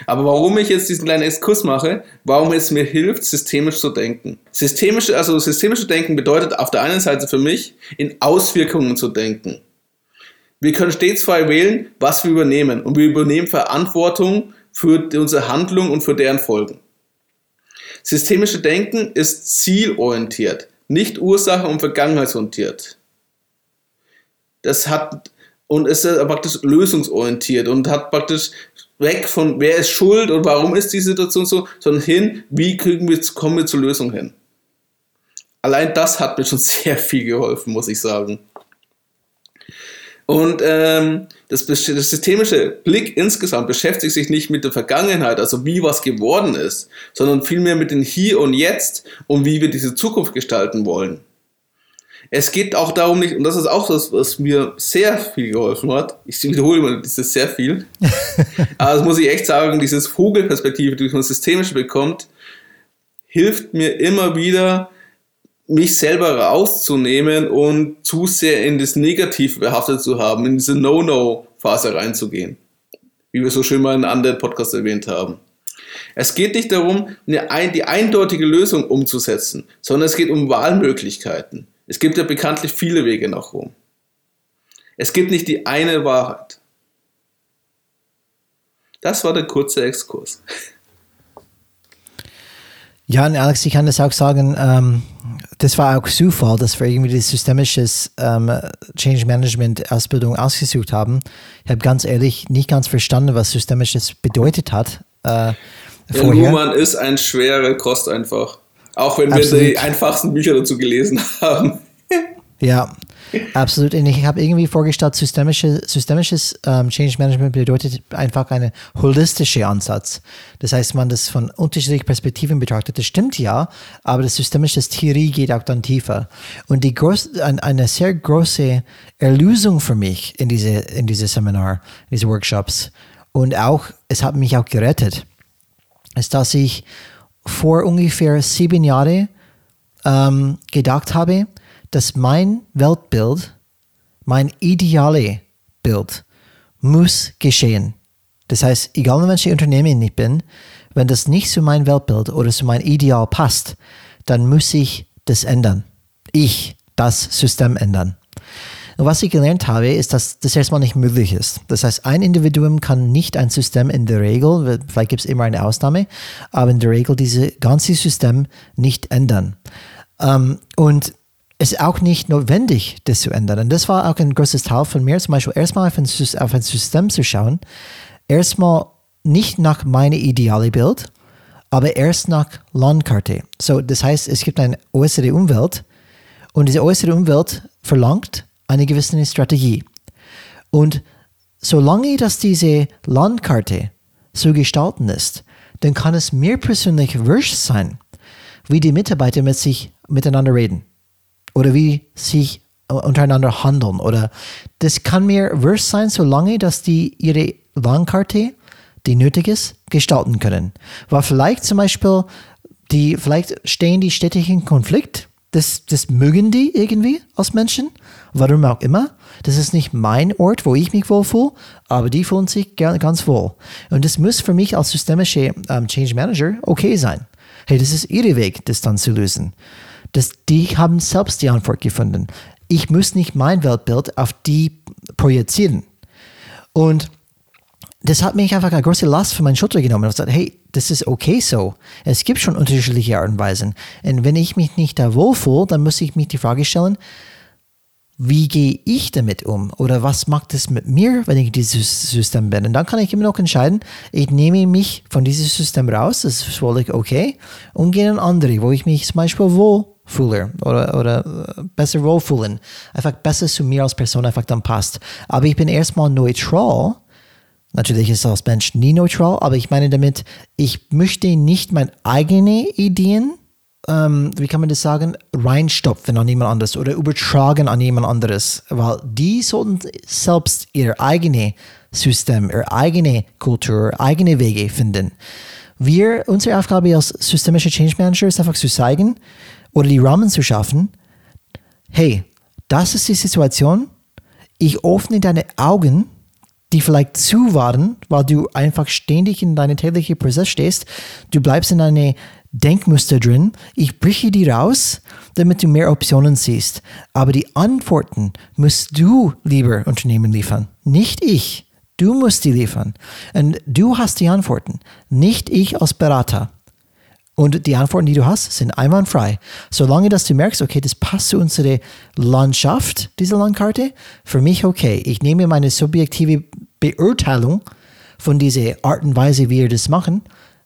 Aber warum ich jetzt diesen kleinen Exkurs mache, warum es mir hilft, systemisch zu denken. Systemisch, also systemische Denken bedeutet auf der einen Seite für mich, in Auswirkungen zu denken. Wir können stets frei wählen, was wir übernehmen und wir übernehmen Verantwortung für unsere Handlung und für deren Folgen. Systemische Denken ist zielorientiert, nicht Ursache- und Vergangenheitsorientiert. Das hat und ist praktisch lösungsorientiert und hat praktisch weg von wer ist schuld und warum ist die Situation so, sondern hin, wie kriegen wir, kommen wir zur Lösung hin. Allein das hat mir schon [LAUGHS] sehr viel geholfen, muss ich sagen. Und ähm, das, das systemische Blick insgesamt beschäftigt sich nicht mit der Vergangenheit, also wie was geworden ist, sondern vielmehr mit dem Hier und Jetzt und wie wir diese Zukunft gestalten wollen. Es geht auch darum nicht, und das ist auch das, was mir sehr viel geholfen hat. Ich wiederhole immer dieses sehr viel. [LAUGHS] Aber das muss ich echt sagen, dieses Vogelperspektive, die man systemisch bekommt, hilft mir immer wieder, mich selber rauszunehmen und zu sehr in das Negative behaftet zu haben, in diese No-No-Phase reinzugehen. Wie wir so schön mal in anderen Podcast erwähnt haben. Es geht nicht darum, eine, die eindeutige Lösung umzusetzen, sondern es geht um Wahlmöglichkeiten. Es gibt ja bekanntlich viele Wege nach Rom. Es gibt nicht die eine Wahrheit. Das war der kurze Exkurs. [LAUGHS] Ja, und Alex, ich kann das auch sagen, ähm, das war auch Zufall, dass wir irgendwie die systemische ähm, Change Management Ausbildung ausgesucht haben. Ich habe ganz ehrlich nicht ganz verstanden, was systemisches bedeutet hat. Äh, ja, Luhmann ist ein schwerer Kost einfach. Auch wenn Absolut. wir die einfachsten Bücher dazu gelesen haben. ja, Absolut. Und ich habe irgendwie vorgestellt, systemische, systemisches ähm, Change Management bedeutet einfach einen holistischen Ansatz. Das heißt, man das von unterschiedlichen Perspektiven betrachtet. Das stimmt ja, aber das systemische Theorie geht auch dann tiefer. Und die groß, ein, eine sehr große Erlösung für mich in diese, in diese Seminar, in diese Workshops und auch, es hat mich auch gerettet, ist, dass ich vor ungefähr sieben Jahren ähm, gedacht habe, dass mein Weltbild, mein ideale Bild muss geschehen. Das heißt, egal in welchem Unternehmen ich bin, wenn das nicht zu meinem Weltbild oder zu meinem Ideal passt, dann muss ich das ändern. Ich das System ändern. Und was ich gelernt habe, ist, dass das erstmal nicht möglich ist. Das heißt, ein Individuum kann nicht ein System in der Regel, vielleicht gibt es immer eine Ausnahme, aber in der Regel dieses ganze System nicht ändern. Und ist auch nicht notwendig, das zu ändern. Und das war auch ein großes Teil von mir, zum Beispiel erstmal auf ein, auf ein System zu schauen, erstmal nicht nach meinem idealen Bild, aber erst nach Landkarte. So, das heißt, es gibt eine äußere Umwelt und diese äußere Umwelt verlangt eine gewisse Strategie. Und solange dass diese Landkarte zu gestalten ist, dann kann es mir persönlich wurscht sein, wie die Mitarbeiter mit sich miteinander reden oder wie sich untereinander handeln. Oder das kann mir wurscht sein, solange dass die ihre Landkarte, die nötig ist, gestalten können. Weil vielleicht zum Beispiel die, vielleicht stehen die Städte in Konflikt. Das, das mögen die irgendwie als Menschen. Warum auch immer. Das ist nicht mein Ort, wo ich mich wohlfühle, aber die fühlen sich ganz wohl. Und das muss für mich als systemischer ähm, Change Manager okay sein. Hey, das ist ihre Weg, das dann zu lösen. Dass die haben selbst die Antwort gefunden. Ich muss nicht mein Weltbild auf die projizieren. Und das hat mich einfach eine große Last von meinen Schultern genommen und gesagt, hey, das ist okay so. Es gibt schon unterschiedliche Arten und Weisen. Und wenn ich mich nicht da wohlfühle, dann muss ich mich die Frage stellen, wie gehe ich damit um? Oder was macht es mit mir, wenn ich dieses System bin? Und dann kann ich immer noch entscheiden, ich nehme mich von diesem System raus, das ist völlig okay, und gehe in andere, wo ich mich zum Beispiel wohlfühle oder, oder äh, besser wohlfühlen. Einfach besser zu mir als Person einfach dann passt. Aber ich bin erstmal neutral. Natürlich ist als Mensch nie neutral, aber ich meine damit, ich möchte nicht meine eigenen Ideen ähm, wie kann man das sagen, reinstopfen an jemand anderes oder übertragen an jemand anderes, weil die sollten selbst ihr eigenes System, ihre eigene Kultur, eigene Wege finden. Wir, unsere Aufgabe als systemische Change Manager ist einfach zu zeigen oder die Rahmen zu schaffen, hey, das ist die Situation, ich öffne deine Augen, die vielleicht zu waren, weil du einfach ständig in deinem täglichen Prozess stehst. Du bleibst in eine Denkmuster drin. Ich breche die raus, damit du mehr Optionen siehst. Aber die Antworten musst du, lieber Unternehmen, liefern, nicht ich. Du musst die liefern. Und du hast die Antworten, nicht ich als Berater. Und die Antworten, die du hast, sind einwandfrei. Solange dass du merkst, okay, das passt zu unserer Landschaft, diese Landkarte, für mich okay. Ich nehme meine subjektive Beurteilung von dieser Art und Weise, wie wir das machen,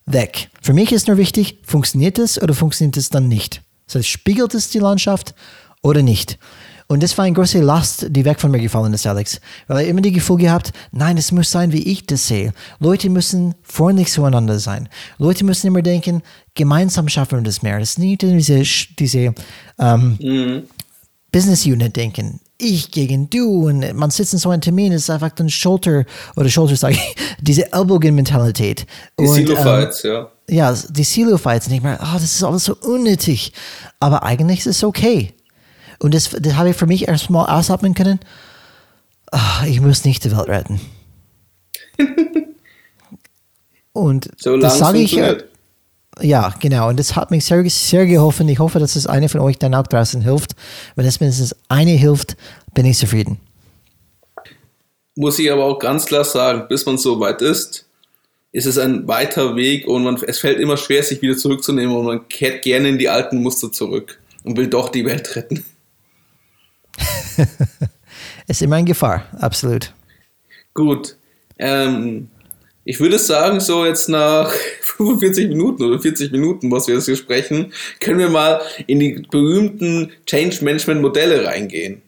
weg. Für mich ist nur wichtig, funktioniert es oder funktioniert es dann nicht? Das heißt, spiegelt es die Landschaft oder nicht? Und das war eine große Last, die weg von mir gefallen ist, Alex. Weil ich immer die Gefühl gehabt, nein, es muss sein, wie ich das sehe. Leute müssen freundlich zueinander sein. Leute müssen immer denken, gemeinsam schaffen wir das mehr. Das ist nicht diese, diese ähm, mhm. Business Unit denken ich gegen du und man sitzt in so einem Termin, es ist einfach dann Schulter oder Schulter, sage ich, [LAUGHS] diese Ellbogen-Mentalität. Die Silo-Fights, ähm, ja. Ja, die Silo-Fights ich meine, oh, das ist alles so unnötig. Aber eigentlich ist es okay. Und das, das habe ich für mich erstmal ausatmen können. Oh, ich muss nicht die Welt retten. und so das sage ich. Ja, genau. Und das hat mich sehr, sehr geholfen. Ich hoffe, dass es eine von euch dann auch draußen hilft. Wenn es mindestens eine hilft, bin ich zufrieden. Muss ich aber auch ganz klar sagen, bis man so weit ist, ist es ein weiter Weg und man, es fällt immer schwer, sich wieder zurückzunehmen und man kehrt gerne in die alten Muster zurück und will doch die Welt retten. [LAUGHS] ist immer in Gefahr, absolut. Gut. Ähm, ich würde sagen, so jetzt nach [LAUGHS] 45 Minuten oder 40 Minuten, was wir jetzt hier sprechen, können wir mal in die berühmten Change Management Modelle reingehen.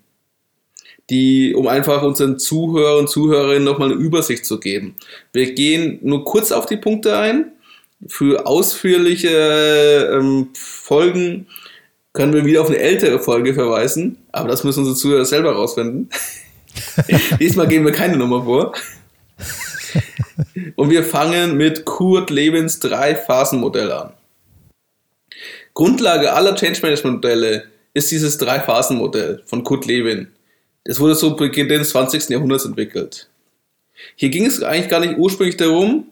Die, um einfach unseren Zuhörern und Zuhörerinnen nochmal eine Übersicht zu geben. Wir gehen nur kurz auf die Punkte ein. Für ausführliche ähm, Folgen können wir wieder auf eine ältere Folge verweisen, aber das müssen unsere Zuhörer selber rausfinden. [LAUGHS] Diesmal geben wir keine Nummer vor. Und wir fangen mit Kurt Lewins Drei-Phasen-Modell an. Grundlage aller Change Management Modelle ist dieses Drei-Phasen-Modell von Kurt Lewin. Das wurde so Beginn des 20. Jahrhunderts entwickelt. Hier ging es eigentlich gar nicht ursprünglich darum,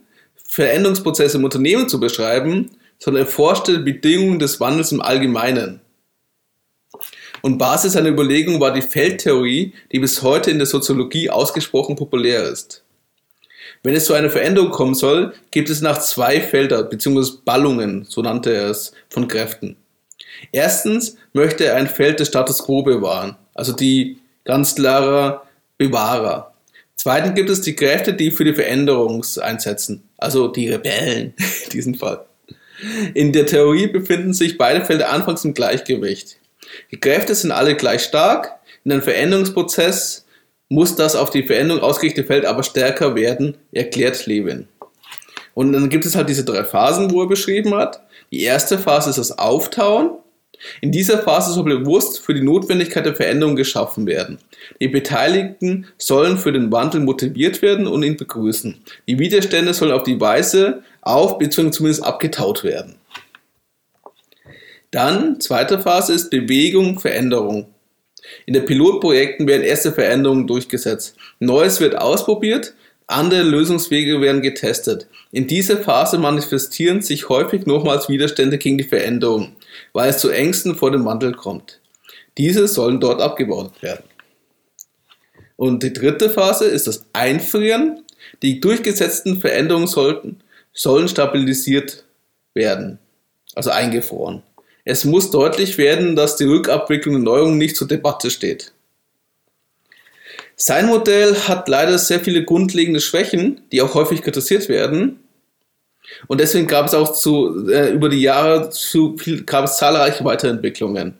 Veränderungsprozesse im Unternehmen zu beschreiben, sondern erforschte Bedingungen des Wandels im Allgemeinen. Und Basis seiner Überlegung war die Feldtheorie, die bis heute in der Soziologie ausgesprochen populär ist. Wenn es zu einer Veränderung kommen soll, gibt es nach zwei Felder bzw. Ballungen, so nannte er es, von Kräften. Erstens möchte er ein Feld des Status quo bewahren, also die ganz klarer Bewahrer. Zweitens gibt es die Kräfte, die für die Veränderung einsetzen, also die Rebellen [LAUGHS] in diesem Fall. In der Theorie befinden sich beide Felder anfangs im Gleichgewicht. Die Kräfte sind alle gleich stark, in einem Veränderungsprozess muss das auf die Veränderung ausgerichtete Feld aber stärker werden, erklärt Levin. Und dann gibt es halt diese drei Phasen, wo er beschrieben hat. Die erste Phase ist das Auftauen. In dieser Phase soll bewusst für die Notwendigkeit der Veränderung geschaffen werden. Die Beteiligten sollen für den Wandel motiviert werden und ihn begrüßen. Die Widerstände sollen auf die Weise auf bzw. zumindest abgetaut werden. Dann, zweite Phase ist Bewegung, Veränderung. In den Pilotprojekten werden erste Veränderungen durchgesetzt. Neues wird ausprobiert, andere Lösungswege werden getestet. In dieser Phase manifestieren sich häufig nochmals Widerstände gegen die Veränderung. weil es zu Ängsten vor dem Wandel kommt. Diese sollen dort abgebaut werden. Und die dritte Phase ist das Einfrieren. Die durchgesetzten Veränderungen sollten, sollen stabilisiert werden, also eingefroren. Es muss deutlich werden, dass die Rückabwicklung der Neuerungen nicht zur Debatte steht. Sein Modell hat leider sehr viele grundlegende Schwächen, die auch häufig kritisiert werden. Und deswegen gab es auch zu, äh, über die Jahre zu gab es zahlreiche Weiterentwicklungen.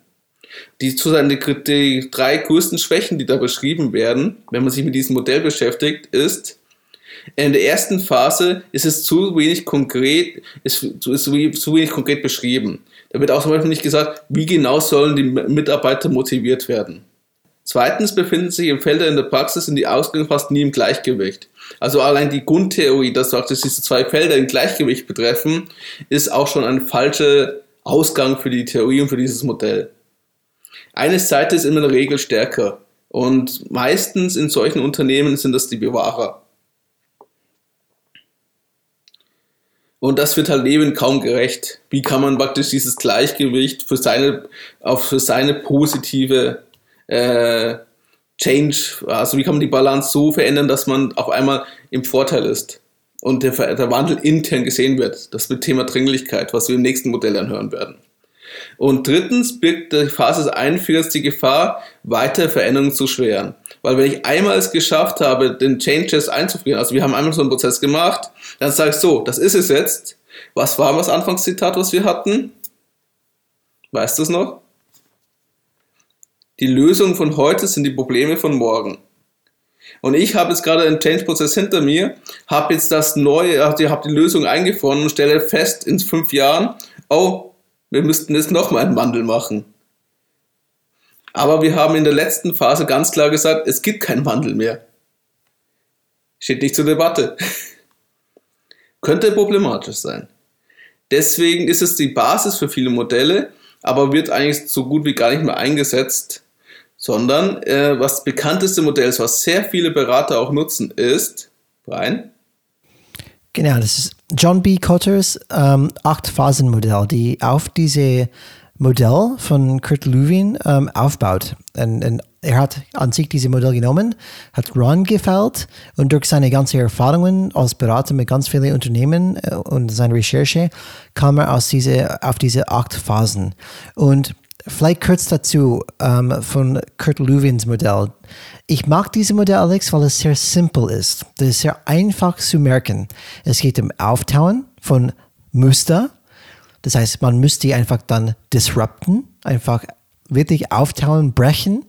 Die, zu seinen, die drei größten Schwächen, die da beschrieben werden, wenn man sich mit diesem Modell beschäftigt, ist, in der ersten Phase ist es zu wenig konkret, ist, ist zu wenig konkret beschrieben. Da wird auch zum Beispiel nicht gesagt, wie genau sollen die Mitarbeiter motiviert werden. Zweitens befinden sich im Felder in der Praxis in die Ausgänge fast nie im Gleichgewicht. Also allein die Grundtheorie, dass praktisch diese zwei Felder im Gleichgewicht betreffen, ist auch schon ein falscher Ausgang für die Theorie und für dieses Modell. Eine Seite ist immer in der Regel stärker und meistens in solchen Unternehmen sind das die Bewahrer. Und das wird halt eben kaum gerecht. Wie kann man praktisch dieses Gleichgewicht für seine, auf für seine positive äh, Change, also wie kann man die Balance so verändern, dass man auf einmal im Vorteil ist und der, der Wandel intern gesehen wird. Das wird Thema Dringlichkeit, was wir im nächsten Modell dann hören werden. Und drittens birgt die Phase des Einführers die Gefahr, weitere Veränderungen zu schweren. Weil wenn ich einmal es geschafft habe, den Changes einzuführen, also wir haben einmal so einen Prozess gemacht, dann sage ich so, das ist es jetzt. Was war das Anfangszitat, was wir hatten? Weißt du es noch? Die Lösungen von heute sind die Probleme von morgen. Und ich habe jetzt gerade einen Change-Prozess hinter mir, habe jetzt das neue, also habe die Lösung eingefroren und stelle fest in fünf Jahren, oh, wir müssten jetzt nochmal einen Wandel machen. Aber wir haben in der letzten Phase ganz klar gesagt, es gibt keinen Wandel mehr. Steht nicht zur Debatte. [LAUGHS] Könnte problematisch sein. Deswegen ist es die Basis für viele Modelle, aber wird eigentlich so gut wie gar nicht mehr eingesetzt, sondern äh, was das bekannteste Modell ist, was sehr viele Berater auch nutzen, ist, Brian? Genau, das ist John B. Cotters ähm, Acht-Phasen-Modell, die auf diese Modell von Kurt Lewin ähm, aufbaut. Und, und, er hat an sich dieses Modell genommen, hat Ron gefällt und durch seine ganzen Erfahrungen als Berater mit ganz vielen Unternehmen äh, und seine Recherche kam er aus diese, auf diese acht Phasen. Und vielleicht kurz dazu ähm, von Kurt Lewins Modell. Ich mag dieses Modell, Alex, weil es sehr simpel ist. Das ist sehr einfach zu merken. Es geht um Auftauen von Muster. Das heißt, man müsste einfach dann disrupten, einfach wirklich auftauen, brechen,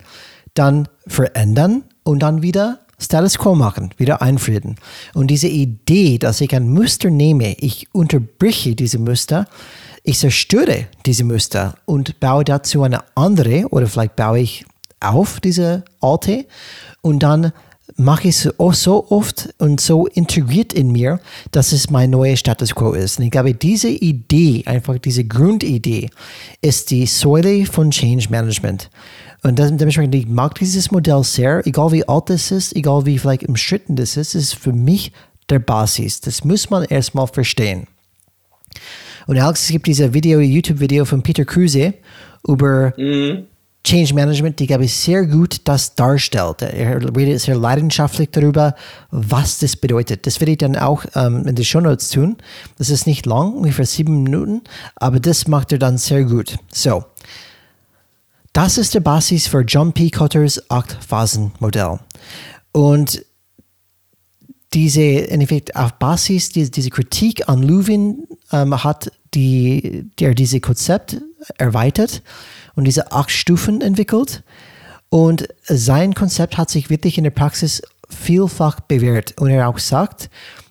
dann verändern und dann wieder Status Quo machen, wieder einfrieden. Und diese Idee, dass ich ein Muster nehme, ich unterbreche diese Muster, ich zerstöre diese Muster und baue dazu eine andere oder vielleicht baue ich auf diese alte und dann mache ich es so oft und so integriert in mir, dass es mein neuer Status Quo ist. Und ich glaube, diese Idee, einfach diese Grundidee, ist die Säule von Change Management. Und dementsprechend, ich mag dieses Modell sehr, egal wie alt es ist, egal wie vielleicht umstritten das ist, ist für mich der Basis. Das muss man erstmal verstehen. Und Alex, es gibt dieses Video, YouTube-Video von Peter Kruse über mhm. Change Management, die, glaube ich, sehr gut das darstellt. Er redet sehr leidenschaftlich darüber, was das bedeutet. Das werde ich dann auch ähm, in den Show Notes tun. Das ist nicht lang, ungefähr sieben Minuten, aber das macht er dann sehr gut. So, das ist der Basis für John P. Cotters Acht-Phasen-Modell. Und diese, in Effekt, auf Basis diese, diese Kritik an Lewin ähm, hat die, der diese Konzept erweitert und diese acht Stufen entwickelt. Und sein Konzept hat sich wirklich in der Praxis vielfach bewährt. Und er auch sagt,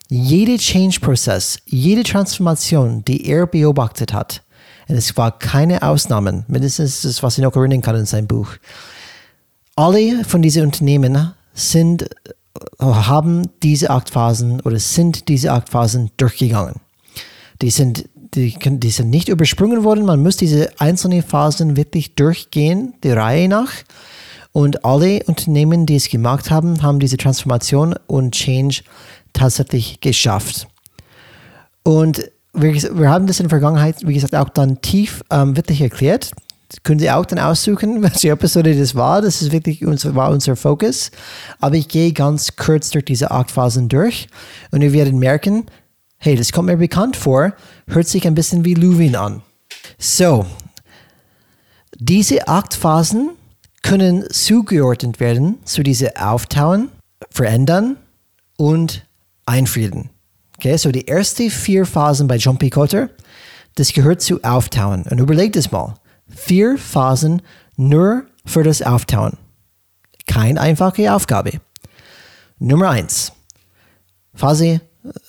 jede Change-Prozess, jede Transformation, die er beobachtet hat, und es war keine Ausnahmen, mindestens das, was ich noch erinnern kann in seinem Buch, alle von diesen Unternehmen sind, haben diese acht Phasen oder sind diese acht Phasen durchgegangen. Die sind die, die sind nicht übersprungen worden. Man muss diese einzelnen Phasen wirklich durchgehen, der Reihe nach. Und alle Unternehmen, die es gemacht haben, haben diese Transformation und Change tatsächlich geschafft. Und wir, wir haben das in der Vergangenheit, wie gesagt, auch dann tief ähm, wirklich erklärt. Können Sie auch dann aussuchen, [LAUGHS] welche Episode das war. Das ist wirklich unser, war unser Fokus. Aber ich gehe ganz kurz durch diese acht Phasen durch und wir werden merken, hey, das kommt mir bekannt vor, hört sich ein bisschen wie Luvin an. So, diese acht Phasen können zugeordnet werden zu diese Auftauen, Verändern und Einfrieden. Okay, so die ersten vier Phasen bei John P. Cotter, das gehört zu Auftauen. Und überlegt es mal. Vier Phasen nur für das Auftauen. Keine einfache Aufgabe. Nummer eins. Phase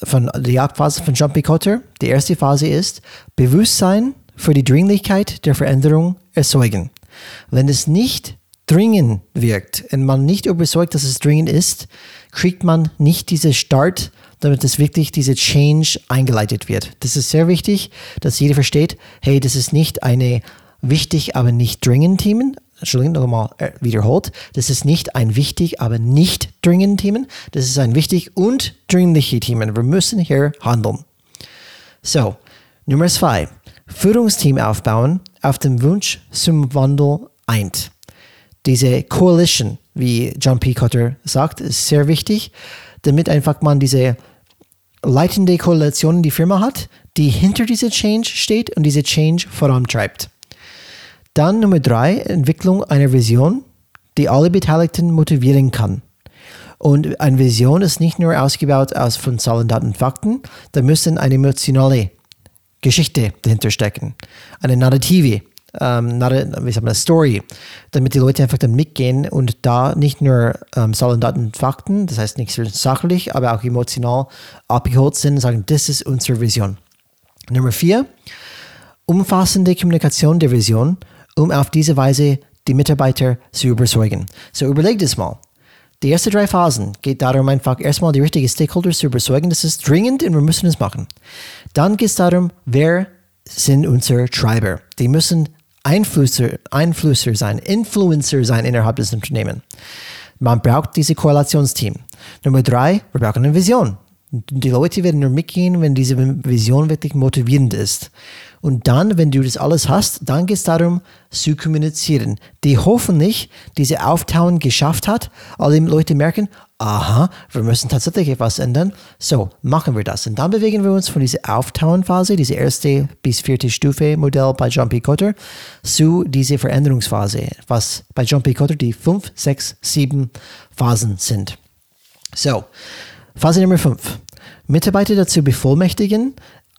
von die Jagdphase von P. Cotter. Die erste Phase ist Bewusstsein für die Dringlichkeit der Veränderung erzeugen. Wenn es nicht dringend wirkt und man nicht überzeugt, dass es dringend ist, kriegt man nicht diese Start damit es wirklich diese Change eingeleitet wird. Das ist sehr wichtig, dass jeder versteht, hey, das ist nicht eine wichtig, aber nicht dringend Themen. Entschuldigung, nochmal äh, wiederholt. Das ist nicht ein wichtig, aber nicht dringend Themen. Das ist ein wichtig und dringliche Themen. Wir müssen hier handeln. So, Nummer zwei. Führungsteam aufbauen auf dem Wunsch zum Wandel eint. Diese Coalition, wie John P. Cotter sagt, ist sehr wichtig, damit einfach man diese leitende Koalition die Firma hat, die hinter dieser Change steht und diese Change vorantreibt. Dann Nummer drei, Entwicklung einer Vision, die alle Beteiligten motivieren kann. Und eine Vision ist nicht nur ausgebaut aus von Zahlen, Daten, Fakten, da müssen eine emotionale Geschichte dahinter stecken, eine Narrative, ähm, wie sagt man, Story, damit die Leute einfach dann mitgehen und da nicht nur ähm, Zahlen, Daten, Fakten, das heißt nicht sachlich, aber auch emotional abgeholt sind und sagen, das ist unsere Vision. Nummer vier, umfassende Kommunikation der Vision, um auf diese Weise die Mitarbeiter zu überzeugen. So überlegt es mal. Die ersten drei Phasen geht darum, einfach erstmal die richtigen Stakeholders zu überzeugen, das ist dringend und wir müssen es machen. Dann geht es darum, wer sind unsere Treiber. Die müssen Einflusser, Einflusser sein, Influencer sein innerhalb des Unternehmens. Man braucht diese Koalitionsteam. Nummer drei, wir brauchen eine Vision. Die Leute werden nur mitgehen, wenn diese Vision wirklich motivierend ist. Und dann, wenn du das alles hast, dann geht es darum, zu kommunizieren. Die hoffentlich diese Auftauen geschafft hat. Alle Leute merken, aha, wir müssen tatsächlich etwas ändern. So, machen wir das. Und dann bewegen wir uns von dieser Auftauenphase, diese erste bis vierte Stufe Modell bei John P. Cotter, zu dieser Veränderungsphase, was bei John P. Cotter die fünf, sechs, sieben Phasen sind. So, Phase Nummer fünf. Mitarbeiter dazu bevollmächtigen,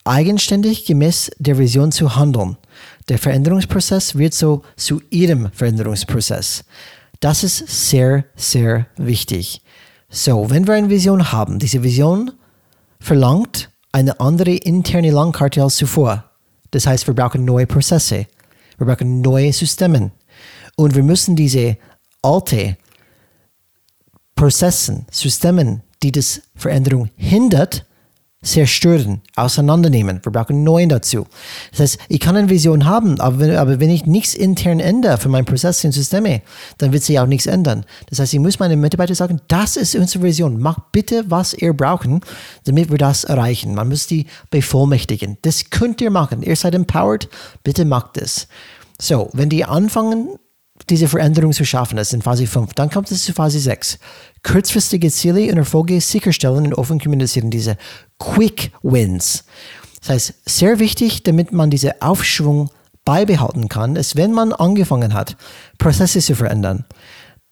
eigenständig gemäß der Vision zu handeln. Der Veränderungsprozess wird so zu ihrem Veränderungsprozess. Das ist sehr, sehr wichtig. So, wenn wir eine Vision haben, diese Vision verlangt eine andere interne Langkarte als zuvor. Das heißt, wir brauchen neue Prozesse, wir brauchen neue Systeme und wir müssen diese alte Prozessen, Systemen, die das Veränderung hindert, zerstören, auseinandernehmen. Wir brauchen neuen dazu. Das heißt, ich kann eine Vision haben, aber wenn, aber wenn ich nichts intern ändere für mein Prozess und Systeme, dann wird sich auch nichts ändern. Das heißt, ich muss meinen Mitarbeitern sagen, das ist unsere Vision. Macht bitte, was ihr brauchen, damit wir das erreichen. Man muss die bevollmächtigen. Das könnt ihr machen. Ihr seid empowered. Bitte macht es. So, wenn die anfangen, diese Veränderung zu schaffen, das ist in Phase 5. Dann kommt es zu Phase 6. Kurzfristige Ziele und Erfolge sicherstellen und offen kommunizieren, diese Quick Wins. Das heißt, sehr wichtig, damit man diese Aufschwung beibehalten kann, ist, wenn man angefangen hat, Prozesse zu verändern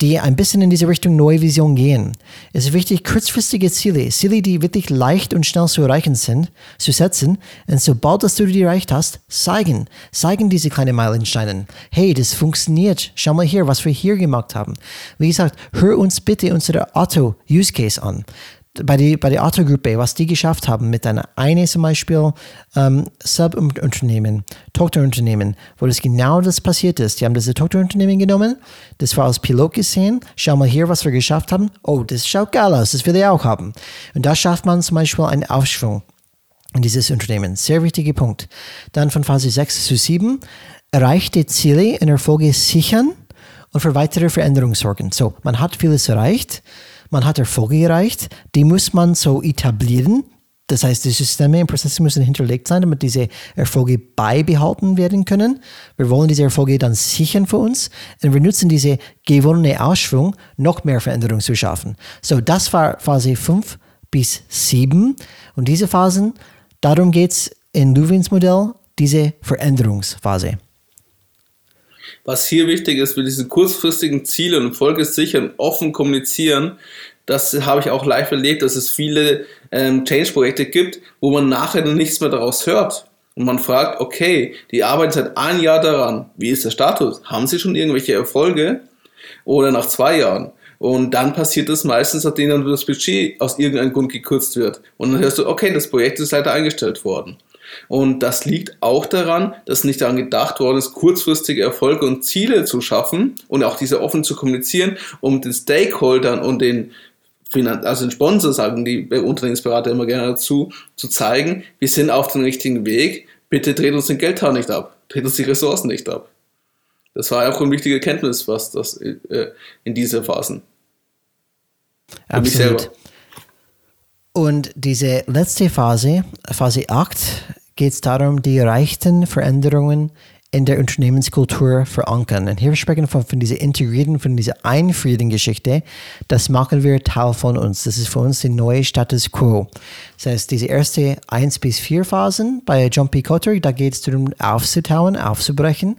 die ein bisschen in diese Richtung neue Vision gehen. Es ist wichtig, kurzfristige Ziele, Ziele, die wirklich leicht und schnell zu erreichen sind, zu setzen. Und sobald dass du die erreicht hast, zeigen, zeigen diese kleinen Meilensteine. Hey, das funktioniert. Schau mal hier, was wir hier gemacht haben. Wie gesagt, hör uns bitte unsere Auto-Use-Case an bei, die, bei der Autogruppe, was die geschafft haben mit einer eine zum Beispiel ähm, Subunternehmen, Tochterunternehmen, wo das genau das passiert ist. Die haben diese Tochterunternehmen genommen, das war als Pilot gesehen, schau mal hier, was wir geschafft haben. Oh, das schaut geil aus, das will ich auch haben. Und da schafft man zum Beispiel einen Aufschwung in dieses Unternehmen. Sehr wichtiger Punkt. Dann von Phase 6 zu 7, erreichte Ziele und Erfolge sichern und für weitere Veränderungen sorgen. So, man hat vieles erreicht man hat Erfolge erreicht, die muss man so etablieren, Das heißt, die Systeme und Prozesse müssen hinterlegt sein, damit diese Erfolge beibehalten werden können. Wir wollen diese Erfolge dann sichern für uns und wir nutzen diese gewonnene Ausschwung, noch mehr Veränderungen zu schaffen. So, das war Phase 5 bis 7 und diese Phasen, darum geht es in Luvins Modell, diese Veränderungsphase. Was hier wichtig ist, wir diese kurzfristigen Ziele und Erfolge sichern, offen kommunizieren, das habe ich auch live erlebt, dass es viele ähm, Change-Projekte gibt, wo man nachher nichts mehr daraus hört. Und man fragt, okay, die arbeiten seit einem Jahr daran. Wie ist der Status? Haben sie schon irgendwelche Erfolge? Oder nach zwei Jahren? Und dann passiert es meistens, nachdem dann das Budget aus irgendeinem Grund gekürzt wird. Und dann hörst du, okay, das Projekt ist leider eingestellt worden. Und das liegt auch daran, dass nicht daran gedacht worden ist, kurzfristige Erfolge und Ziele zu schaffen und auch diese offen zu kommunizieren, um den Stakeholdern und den also den Sponsor sagen die Unternehmensberater immer gerne dazu, zu zeigen, wir sind auf dem richtigen Weg, bitte dreht uns den Geldhahn nicht ab, dreht uns die Ressourcen nicht ab. Das war auch eine wichtige Kenntnis, was das äh, in dieser Phasen. Absolut. Und diese letzte Phase, Phase 8, geht es darum, die erreichten Veränderungen in der Unternehmenskultur verankern. Und hier sprechen wir von, von dieser integrierten, von dieser einfriedigen Geschichte. Das machen wir Teil von uns. Das ist für uns der neue Status Quo. Das heißt, diese erste 1 bis 4 Phasen bei John P. Cotter, da geht es darum, aufzutauen, aufzubrechen.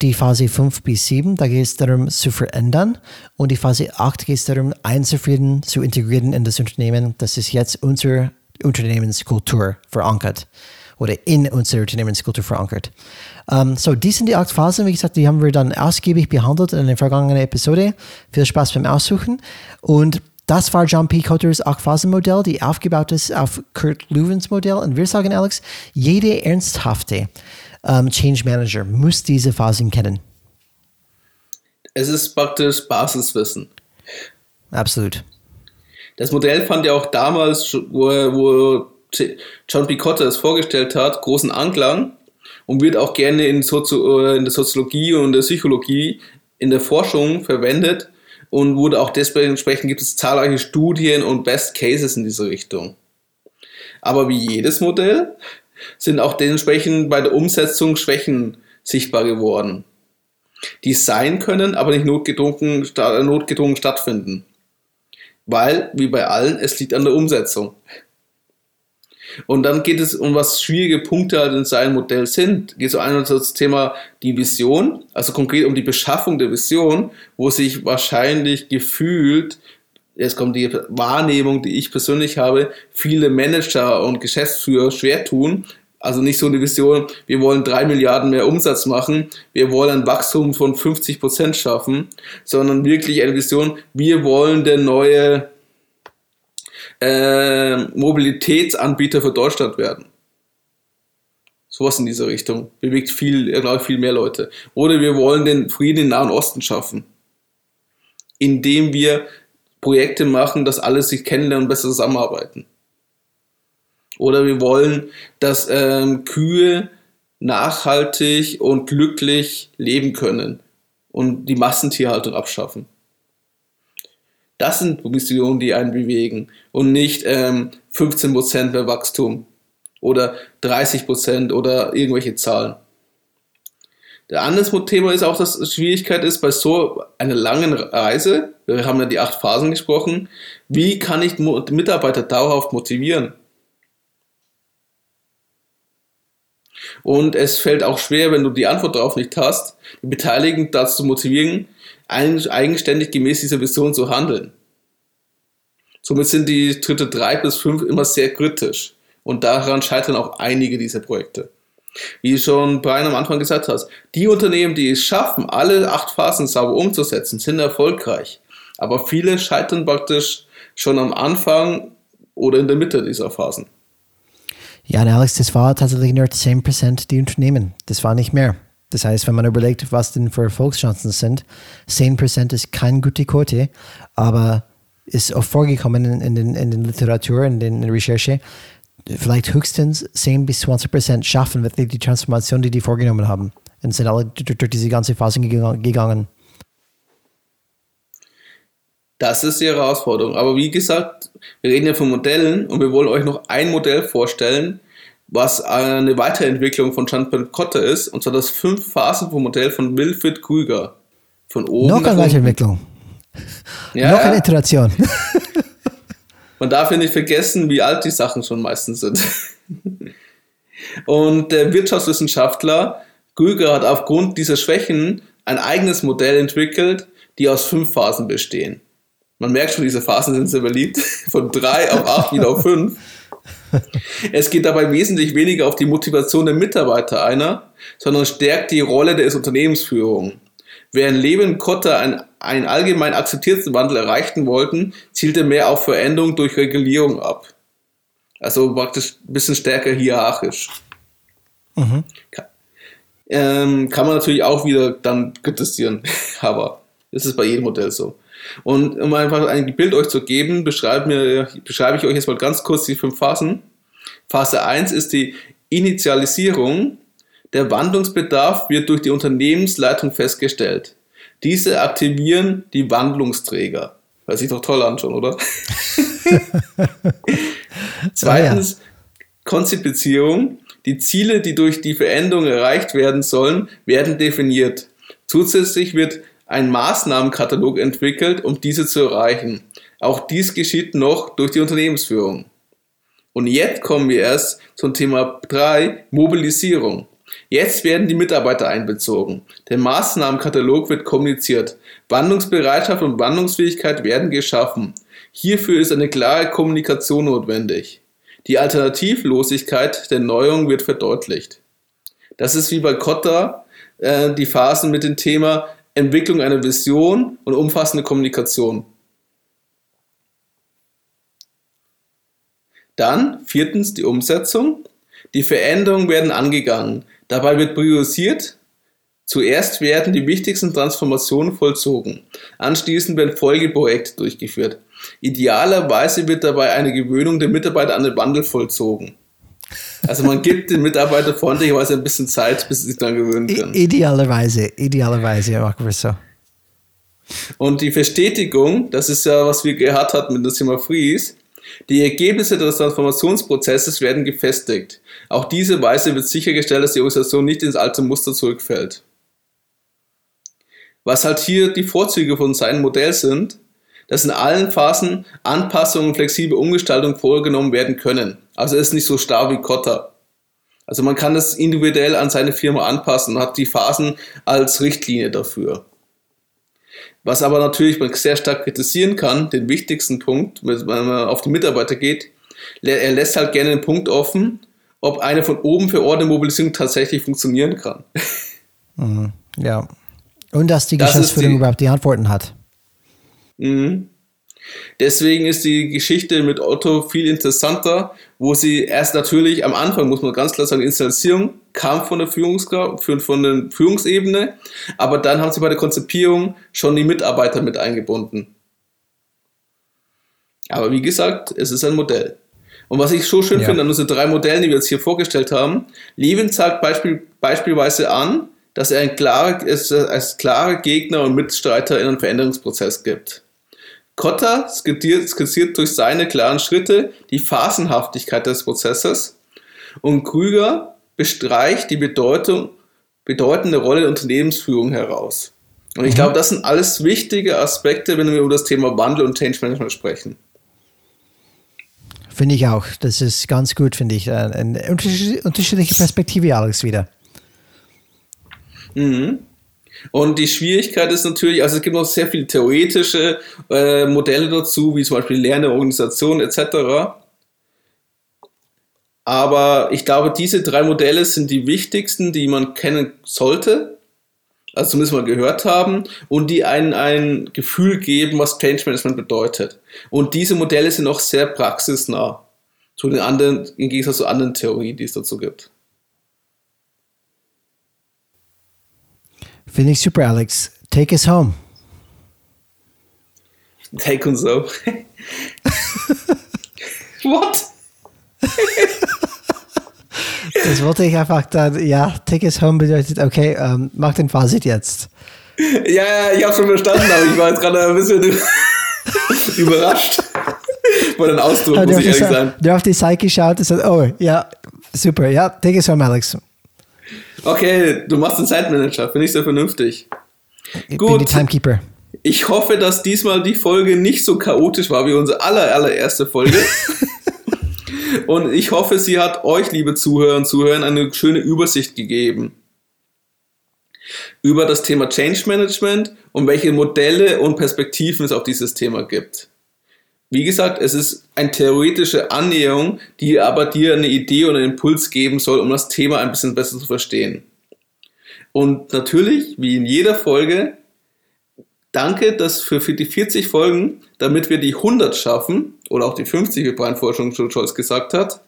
Die Phase 5 bis 7, da geht es darum, zu verändern. Und die Phase 8 geht es darum, einzufrieden, zu integrieren in das Unternehmen. Das ist jetzt unsere Unternehmenskultur verankert oder in unserer Unternehmenskultur verankert. Um, ähm, so, dies sind die acht Phasen. Wie gesagt, die haben wir dann ausgiebig behandelt in der vergangenen Episode. Viel Spaß beim Aussuchen. Und das war John P. Cotters Acht-Phasen-Modell, die aufgebaut ist auf Kurt Lewins Modell. Und wir sagen, Alex, jede ernsthafte ähm, Change Manager muss diese Phasen kennen. Es ist praktisch Basiswissen. Absolut. Das Modell fand ja auch damals, wo, wo John P. Cotter es vorgestellt hat, großen Anklang und wird auch gerne in, Sozio äh, in der Soziologie und der Psychologie in der Forschung verwendet und wurde auch dementsprechend gibt es zahlreiche Studien und Best Cases in diese Richtung. Aber wie jedes Modell sind auch dementsprechend bei der Umsetzung Schwächen sichtbar geworden, die sein können, aber nicht notgedrungen, notgedrungen stattfinden. Weil, wie bei allen, es liegt an der Umsetzung. Und dann geht es um was schwierige Punkte halt in seinem Modell sind. Geht so einerseits um das Thema die Vision, also konkret um die Beschaffung der Vision, wo sich wahrscheinlich gefühlt, jetzt kommt die Wahrnehmung, die ich persönlich habe, viele Manager und Geschäftsführer schwer tun. Also nicht so eine Vision, wir wollen drei Milliarden mehr Umsatz machen, wir wollen ein Wachstum von 50 Prozent schaffen, sondern wirklich eine Vision, wir wollen der neue äh, Mobilitätsanbieter für Deutschland werden. Sowas in dieser Richtung. Bewegt viel, glaube ich, viel mehr Leute. Oder wir wollen den Frieden im Nahen Osten schaffen. Indem wir Projekte machen, dass alle sich kennenlernen und besser zusammenarbeiten. Oder wir wollen, dass ähm, Kühe nachhaltig und glücklich leben können und die Massentierhaltung abschaffen. Das sind Missionen, die einen bewegen und nicht ähm, 15% mehr Wachstum oder 30% oder irgendwelche Zahlen. Der andere Thema ist auch, dass Schwierigkeit ist bei so einer langen Reise, wir haben ja die acht Phasen gesprochen, wie kann ich Mitarbeiter dauerhaft motivieren? Und es fällt auch schwer, wenn du die Antwort darauf nicht hast, die Beteiligten dazu motivieren, eigenständig gemäß dieser Vision zu handeln. Somit sind die Schritte drei bis fünf immer sehr kritisch. Und daran scheitern auch einige dieser Projekte. Wie schon Brian am Anfang gesagt hast, die Unternehmen, die es schaffen, alle acht Phasen sauber umzusetzen, sind erfolgreich. Aber viele scheitern praktisch schon am Anfang oder in der Mitte dieser Phasen. Ja, Alex, das war tatsächlich nur 10% die Unternehmen. Das war nicht mehr. Das heißt, wenn man überlegt, was denn für Erfolgschancen sind, 10% ist keine gute Quote, aber ist auch vorgekommen in, in, den, in den Literatur, in den Recherche, vielleicht höchstens 10 bis 20 Prozent schaffen wirklich die Transformation, die die vorgenommen haben. Und sind alle durch, diese ganze Phase gegangen. Das ist die Herausforderung. Aber wie gesagt, wir reden ja von Modellen und wir wollen euch noch ein Modell vorstellen, was eine Weiterentwicklung von Jean-Paul Cotter ist, und zwar das Fünf-Phasen-Modell von Wilfried Krüger. Von oben Noch eine Weiterentwicklung. Ja, Noch eine Iteration. [LAUGHS] Man darf ja nicht vergessen, wie alt die Sachen schon meistens sind. [LAUGHS] Und der Wirtschaftswissenschaftler Krüger hat aufgrund dieser Schwächen ein eigenes Modell entwickelt, die aus fünf Phasen bestehen. Man merkt schon, diese Phasen sind sehr beliebt. [LAUGHS] Von drei auf acht wieder auf fünf. Es geht dabei wesentlich weniger auf die Motivation der Mitarbeiter einer, sondern stärkt die Rolle der Unternehmensführung. Während Leben Kotter ein, einen allgemein akzeptierten Wandel erreichen wollten, zielte mehr auf Veränderung durch Regulierung ab. Also praktisch ein bisschen stärker hierarchisch. Mhm. Kann, ähm, kann man natürlich auch wieder dann kritisieren, [LAUGHS] aber das ist bei jedem Modell so. Und um einfach ein Bild euch zu geben, beschreibe, mir, beschreibe ich euch jetzt mal ganz kurz die fünf Phasen. Phase 1 ist die Initialisierung. Der Wandlungsbedarf wird durch die Unternehmensleitung festgestellt. Diese aktivieren die Wandlungsträger. Hört sich doch toll an schon, oder? [LAUGHS] Zweitens. Konzipizierung. Die Ziele, die durch die Veränderung erreicht werden sollen, werden definiert. Zusätzlich wird ein Maßnahmenkatalog entwickelt, um diese zu erreichen. Auch dies geschieht noch durch die Unternehmensführung. Und jetzt kommen wir erst zum Thema 3, Mobilisierung. Jetzt werden die Mitarbeiter einbezogen. Der Maßnahmenkatalog wird kommuniziert. Wandlungsbereitschaft und Wandlungsfähigkeit werden geschaffen. Hierfür ist eine klare Kommunikation notwendig. Die Alternativlosigkeit der Neuerung wird verdeutlicht. Das ist wie bei Kotta äh, die Phasen mit dem Thema Entwicklung einer Vision und umfassende Kommunikation. Dann viertens die Umsetzung. Die Veränderungen werden angegangen. Dabei wird priorisiert. Zuerst werden die wichtigsten Transformationen vollzogen. Anschließend werden Folgeprojekte durchgeführt. Idealerweise wird dabei eine Gewöhnung der Mitarbeiter an den Wandel vollzogen. Also man gibt den Mitarbeitern freundlicherweise ein bisschen Zeit, bis sie sich daran gewöhnen können. Idealerweise, idealerweise ja, so. Und die Verstetigung, das ist ja, was wir gehabt hatten mit dem Thema Freeze, die Ergebnisse des Transformationsprozesses werden gefestigt. Auch diese Weise wird sichergestellt, dass die Organisation nicht ins alte Muster zurückfällt. Was halt hier die Vorzüge von seinem Modell sind, dass in allen Phasen Anpassungen und flexible Umgestaltungen vorgenommen werden können. Also es ist nicht so starr wie Kotter. Also man kann das individuell an seine Firma anpassen und hat die Phasen als Richtlinie dafür. Was aber natürlich man sehr stark kritisieren kann, den wichtigsten Punkt, wenn man auf die Mitarbeiter geht, er lässt halt gerne den Punkt offen, ob eine von oben verordnete Mobilisierung tatsächlich funktionieren kann. Mhm, ja. Und dass die das Geschäftsführung die, überhaupt die Antworten hat. Mhm. Deswegen ist die Geschichte mit Otto viel interessanter, wo sie erst natürlich am Anfang, muss man ganz klar sagen, die Installation kam von der, von der Führungsebene, aber dann haben sie bei der Konzipierung schon die Mitarbeiter mit eingebunden. Aber wie gesagt, es ist ein Modell. Und was ich so schön ja. finde an unseren drei Modellen, die wir jetzt hier vorgestellt haben, Levin zeigt Beispiel, beispielsweise an, dass er ein klarer, es als klarer Gegner und Mitstreiter in einen Veränderungsprozess gibt. Kotter skizziert, durch seine klaren Schritte die Phasenhaftigkeit des Prozesses und Krüger bestreicht die Bedeutung, bedeutende Rolle der Unternehmensführung heraus. Und ich mhm. glaube, das sind alles wichtige Aspekte, wenn wir über das Thema Wandel und Change Management sprechen. Finde ich auch. Das ist ganz gut, finde ich. Eine unterschiedliche Perspektive, Alex, wieder. Mhm. Und die Schwierigkeit ist natürlich, also es gibt noch sehr viele theoretische äh, Modelle dazu, wie zum Beispiel Lerne, Organisation etc. Aber ich glaube, diese drei Modelle sind die wichtigsten, die man kennen sollte, also zumindest mal gehört haben, und die einen ein Gefühl geben, was Change Management bedeutet. Und diese Modelle sind auch sehr praxisnah, zu den anderen, im Gegensatz zu anderen Theorien, die es dazu gibt. Finde ich super, Alex. Take us home. Take uns home. [LAUGHS] What? [LAUGHS] das wollte ich einfach dann, ja, take us home bedeutet, okay, ähm, mach den Fazit jetzt. Ja, ja, ich habe schon verstanden, aber ich war jetzt gerade ein bisschen. [LAUGHS] überrascht von den Ausdruck, muss ich ehrlich Sa- sagen. der auf die Seite geschaut und gesagt, oh, ja, super, ja, take it home, Alex. Okay, du machst den Zeitmanager, finde ich sehr vernünftig. Ich Gut. bin die Timekeeper. Ich hoffe, dass diesmal die Folge nicht so chaotisch war wie unsere aller, allererste Folge. [LAUGHS] und ich hoffe, sie hat euch, liebe Zuhörer und Zuhörer, eine schöne Übersicht gegeben über das Thema Change Management und welche Modelle und Perspektiven es auf dieses Thema gibt. Wie gesagt, es ist eine theoretische Annäherung, die aber dir eine Idee oder einen Impuls geben soll, um das Thema ein bisschen besser zu verstehen. Und natürlich, wie in jeder Folge, danke, dass für für die 40 Folgen, damit wir die 100 schaffen, oder auch die 50, wie schon schon Scholz gesagt hat,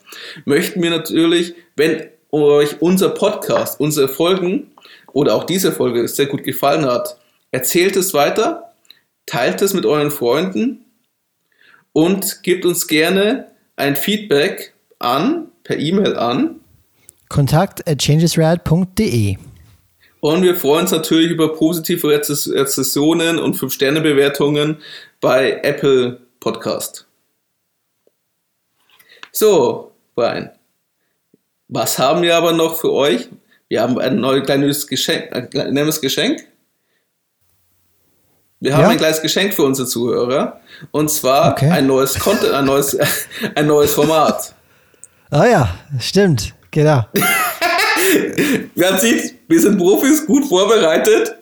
möchten wir natürlich, wenn euch unser Podcast, unsere Folgen oder auch diese Folge sehr gut gefallen hat, erzählt es weiter, teilt es mit euren Freunden und gebt uns gerne ein Feedback an, per E-Mail an. Kontakt at changesrad.de. Und wir freuen uns natürlich über positive Rezess Rezessionen und 5-Sterne-Bewertungen bei Apple Podcast. So, Brian. Was haben wir aber noch für euch? Wir haben ein neues kleines Geschenk, ein kleines Geschenk. Wir haben Ja. ein kleines Geschenk für unsere Zuhörer. Und zwar Okay. ein neues Content, ein neues, [LAUGHS] ein neues Format. Ah ja, stimmt, genau. Man sieht, wir sind Profis, gut vorbereitet.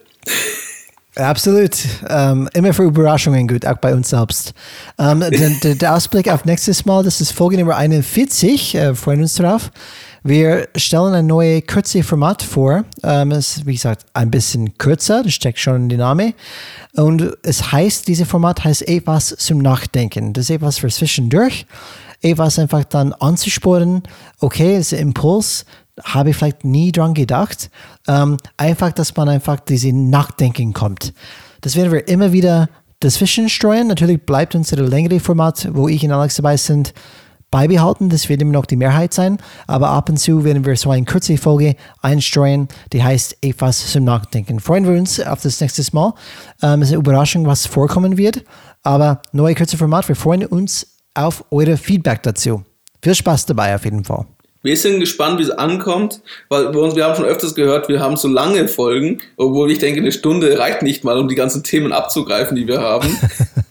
Absolut. Ähm, immer für Überraschungen gut, auch bei uns selbst. Ähm, der, der, der Ausblick auf nächstes Mal, das ist Folge Nummer 41, äh, freuen uns drauf. Wir stellen ein neues kurze Format vor. Ähm, es ist, wie gesagt, ein bisschen kürzer, das steckt schon in den Namen. Und es heißt, dieses Format heißt etwas zum Nachdenken. Das ist etwas für zwischendurch. Etwas einfach dann anzusporen. Okay, es ist ein Impuls, habe ich vielleicht nie dran gedacht. Ähm, einfach, dass man einfach diese Nachdenken kommt. Das werden wir immer wieder dazwischen streuen. Natürlich bleibt unser längere Format, wo ich und Alex dabei sind, beibehalten. Das wird immer noch die Mehrheit sein. Aber ab und zu werden wir so eine kurze Folge einstreuen, die heißt etwas zum Nachdenken. Freuen wir uns auf das nächste Mal. Ähm, es ist eine Überraschung, was vorkommen wird. Aber neue kurze Format. Wir freuen uns auf eure Feedback dazu. Viel Spaß dabei auf jeden Fall. Wir sind gespannt, wie es ankommt, weil wir, uns, wir haben schon öfters gehört, wir haben so lange Folgen, obwohl ich denke, eine Stunde reicht nicht mal, um die ganzen Themen abzugreifen, die wir haben. [LAUGHS]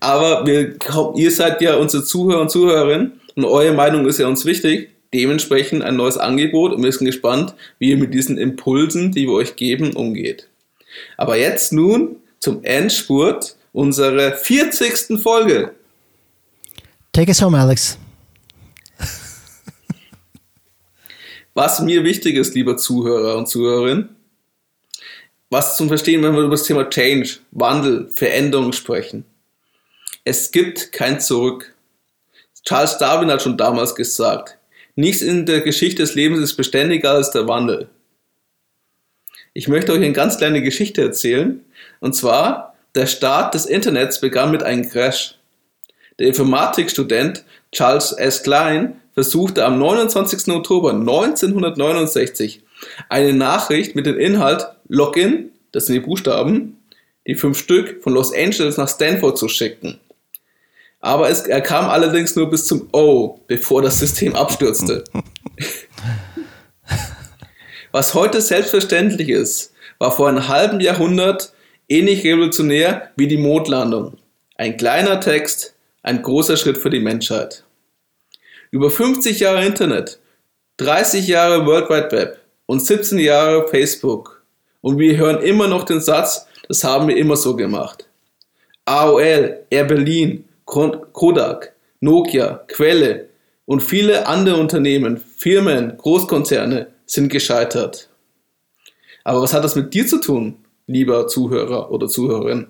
Aber wir, ihr seid ja unsere Zuhörer und Zuhörerinnen und eure Meinung ist ja uns wichtig. Dementsprechend ein neues Angebot und wir sind gespannt, wie ihr mit diesen Impulsen, die wir euch geben, umgeht. Aber jetzt nun zum Endspurt unserer 40. Folge. Take us home, Alex. Was mir wichtig ist, lieber Zuhörer und Zuhörerin, was zum Verstehen, wenn wir über das Thema Change, Wandel, Veränderung sprechen. Es gibt kein Zurück. Charles Darwin hat schon damals gesagt, nichts in der Geschichte des Lebens ist beständiger als der Wandel. Ich möchte euch eine ganz kleine Geschichte erzählen. Und zwar, der Start des Internets begann mit einem Crash. Der Informatikstudent Charles S. Klein versuchte am 29. Oktober 1969 eine Nachricht mit dem Inhalt Login, das sind die Buchstaben, die fünf Stück von Los Angeles nach Stanford zu schicken. Aber es, er kam allerdings nur bis zum O, bevor das System abstürzte. [LAUGHS] Was heute selbstverständlich ist, war vor einem halben Jahrhundert ähnlich revolutionär wie die Mondlandung. Ein kleiner Text, ein großer Schritt für die Menschheit. Über 50 Jahre Internet, 30 Jahre World Wide Web und 17 Jahre Facebook. Und wir hören immer noch den Satz, das haben wir immer so gemacht. AOL, Air Berlin, Kodak, Nokia, Quelle und viele andere Unternehmen, Firmen, Großkonzerne sind gescheitert. Aber was hat das mit dir zu tun, lieber Zuhörer oder Zuhörerin?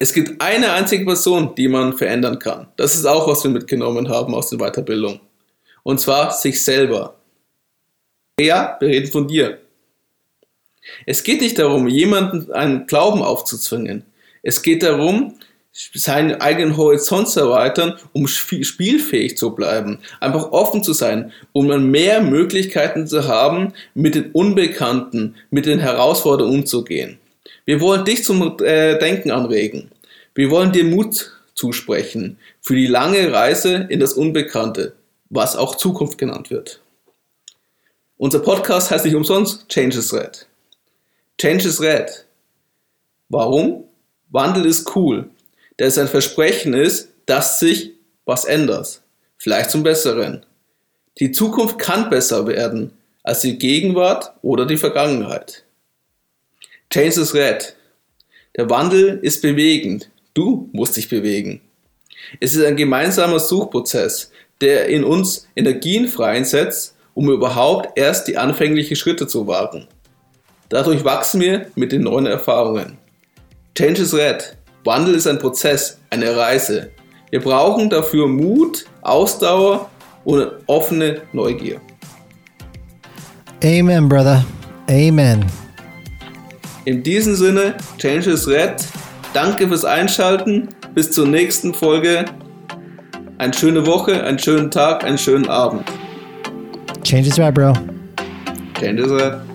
Es gibt eine einzige Person, die man verändern kann. Das ist auch, was wir mitgenommen haben aus der Weiterbildung. Und zwar sich selber. Ja, wir reden von dir. Es geht nicht darum, jemanden einen Glauben aufzuzwingen. Es geht darum, seinen eigenen Horizont zu erweitern, um spielfähig zu bleiben. Einfach offen zu sein, um dann mehr Möglichkeiten zu haben, mit den Unbekannten, mit den Herausforderungen umzugehen. Wir wollen dich zum äh, Denken anregen. Wir wollen dir Mut zusprechen für die lange Reise in das Unbekannte, was auch Zukunft genannt wird. Unser Podcast heißt nicht umsonst Change is Red. Change is Red. Warum? Wandel ist cool, da es ein Versprechen ist, dass sich was ändert. Vielleicht zum Besseren. Die Zukunft kann besser werden als die Gegenwart oder die Vergangenheit. Change is Red. Der Wandel ist bewegend. Du musst dich bewegen. Es ist ein gemeinsamer Suchprozess, der in uns Energien freisetzt, um überhaupt erst die anfänglichen Schritte zu wagen. Dadurch wachsen wir mit den neuen Erfahrungen. Change is Red. Wandel ist ein Prozess, eine Reise. Wir brauchen dafür Mut, Ausdauer und offene Neugier. Amen, brother. Amen. In diesem Sinne, Change is Red. Danke fürs Einschalten. Bis zur nächsten Folge. Eine schöne Woche, einen schönen Tag, einen schönen Abend. Change is right, bro. Change is Red.